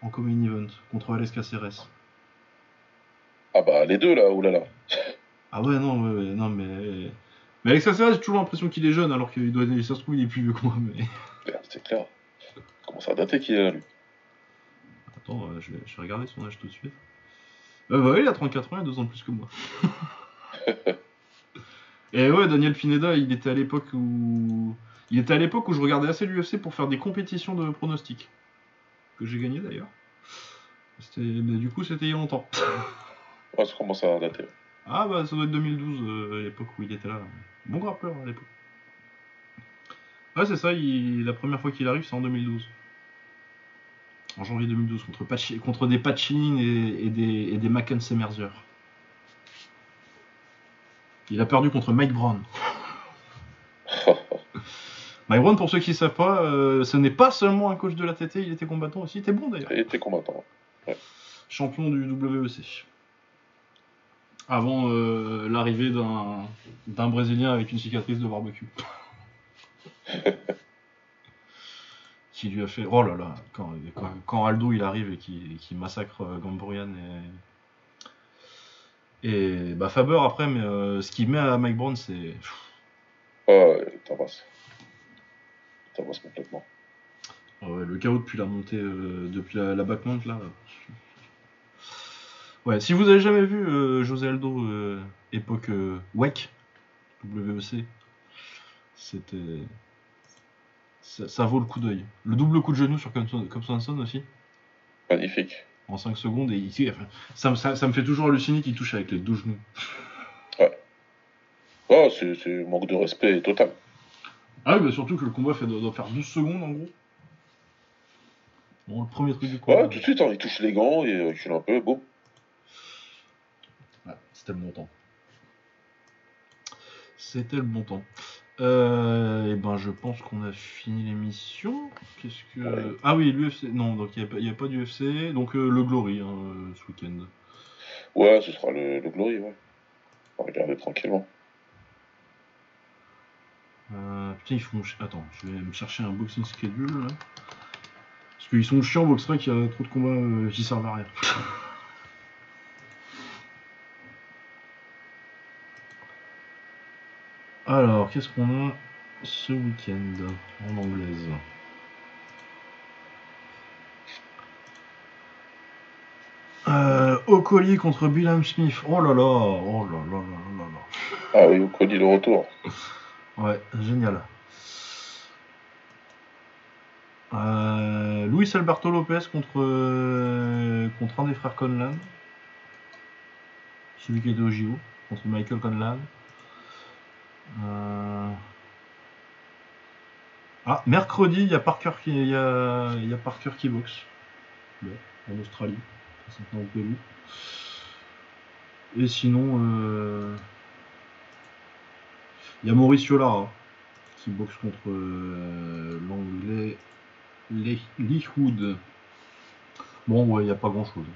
En main event contre Alex Caceres. Ah bah, les deux là, oh là là. Ah ouais, non, ouais, ouais, non, mais. Mais Alex Caceres, j'ai toujours l'impression qu'il est jeune alors qu'il doit. Ça se trouve, il est plus vieux que moi, mais. C'est clair. Comment ça a daté qu'il est là, lui? Attends, euh, je, vais, je vais regarder son âge tout de suite. Euh, bah, oui, il a 34 ans, il a 2 ans de plus que moi. Et ouais, Daniel Pineda, il était à l'époque où. Il était à l'époque où je regardais assez l'UFC pour faire des compétitions de pronostics. Que j'ai gagné d'ailleurs. Mais du coup, c'était il y a longtemps. Ouais, ça commence à dater. Ah bah ça doit être 2012, euh, à l'époque où il était là. Bon grappeur à l'époque. Ouais c'est ça, il- la première fois qu'il arrive c'est en 2012. En janvier 2012, contre, Pachi- contre des Pachin et, et des, et des Mackenzie Mercer. Il a perdu contre Mike Brown. Mike Brown, pour ceux qui ne savent pas, euh, ce n'est pas seulement un coach de la TT, il était combattant aussi, il était bon d'ailleurs. Il était combattant. champion du WEC. Avant euh, l'arrivée d'un d'un Brésilien avec une cicatrice de barbecue. qui lui a fait. Oh là là, quand, quand, quand Aldo il arrive et qui, qui massacre euh, Gamborian et. Et bah Faber après, mais euh, ce qu'il met à Mike Brown, c'est. Ouais, tabasse. Tabasse complètement. Ah ouais, le chaos depuis la montée, euh, depuis la, la backmount là. Ouais, si vous avez jamais vu euh, José Aldo euh, époque euh, WEC, WEC, c'était. Ça, ça vaut le coup d'œil. Le double coup de genou sur Cobb Swanson aussi, Magnifique. en 5 secondes, et ici, enfin, ça, me- ça- ça me fait toujours halluciner qu'il touche avec les deux genoux. Ah, c'est c'est manque de respect total. Ah oui, bah surtout que le combat fait, doit, doit faire 12 secondes en gros. Bon, le premier truc du combat. Ouais, tout de suite, hein, il touche les gants, il recule un peu, boum. Ouais, c'était le bon temps. C'était le bon temps. Euh, et ben, je pense qu'on a fini l'émission. Qu'est-ce que. Ouais. Ah oui, l'UFC. Non, donc il n'y a, pas d'UFC. Donc euh, le Glory hein, euh, ce week-end. Ouais, ce sera le, le Glory, ouais. On va regarder tranquillement. Euh, putain, ils font. Attends, je vais me chercher un boxing schedule là. Parce qu'ils sont chiants, Boxrec, il y a trop de combats euh, qui servent à rien. Alors, qu'est-ce qu'on a ce week-end en anglaise euh, Okoli contre Bilham Smith. Oh là là, oh là là là là là. Ah oui, Oconi le retour. Ouais, génial. Euh, Luis Alberto Lopez contre, euh, contre un des frères Conlan. Celui qui était au JO, contre Michael Conlan. Euh, Ah, mercredi, il y a Parker qui, il y a, il y a Parker qui boxe. En Australie. S'entend au Pérou. Et sinon, euh, il y a Mauricio Lara qui boxe contre euh, l'anglais Lee Hood. Bon, ouais, il n'y a pas grand chose.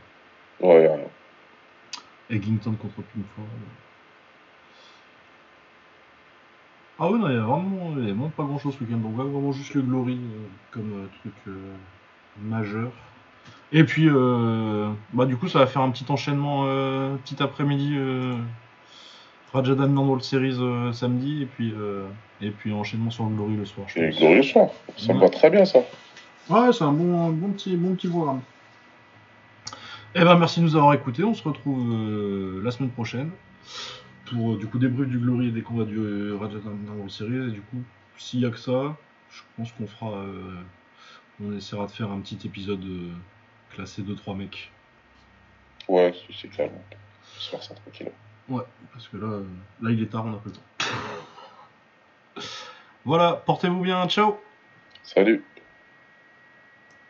Ouais. Eggington contre Pinkford. Ah oui, non, il n'y a vraiment, il y a vraiment pas grand chose ce week-end. Donc, ouais, vraiment juste le Glory euh, comme euh, truc euh, majeur. Et puis, bah, du coup, ça va faire un petit enchaînement, petit après-midi. Rajadam World Series samedi. Et puis, et puis enchaînement sur le Glory le soir. je Et pense. glorieux soir. Ça me Ouais. va très bien, ça. Ouais, c'est un bon, bon petit, bon petit programme. Eh ben, merci de nous avoir écoutés. On se retrouve la semaine prochaine pour euh, du coup débrief du Glory et des combats du euh, Rajadam World Series. Et du coup, s'il y a que ça, je pense qu'on fera, euh, on essaiera de faire un petit épisode euh, classé 2-3 mecs. Ouais, c'est- clairement. On va se faire ça tranquille. Ouais, parce que là, là il est tard, on a peu le temps. voilà, portez-vous bien, ciao Salut.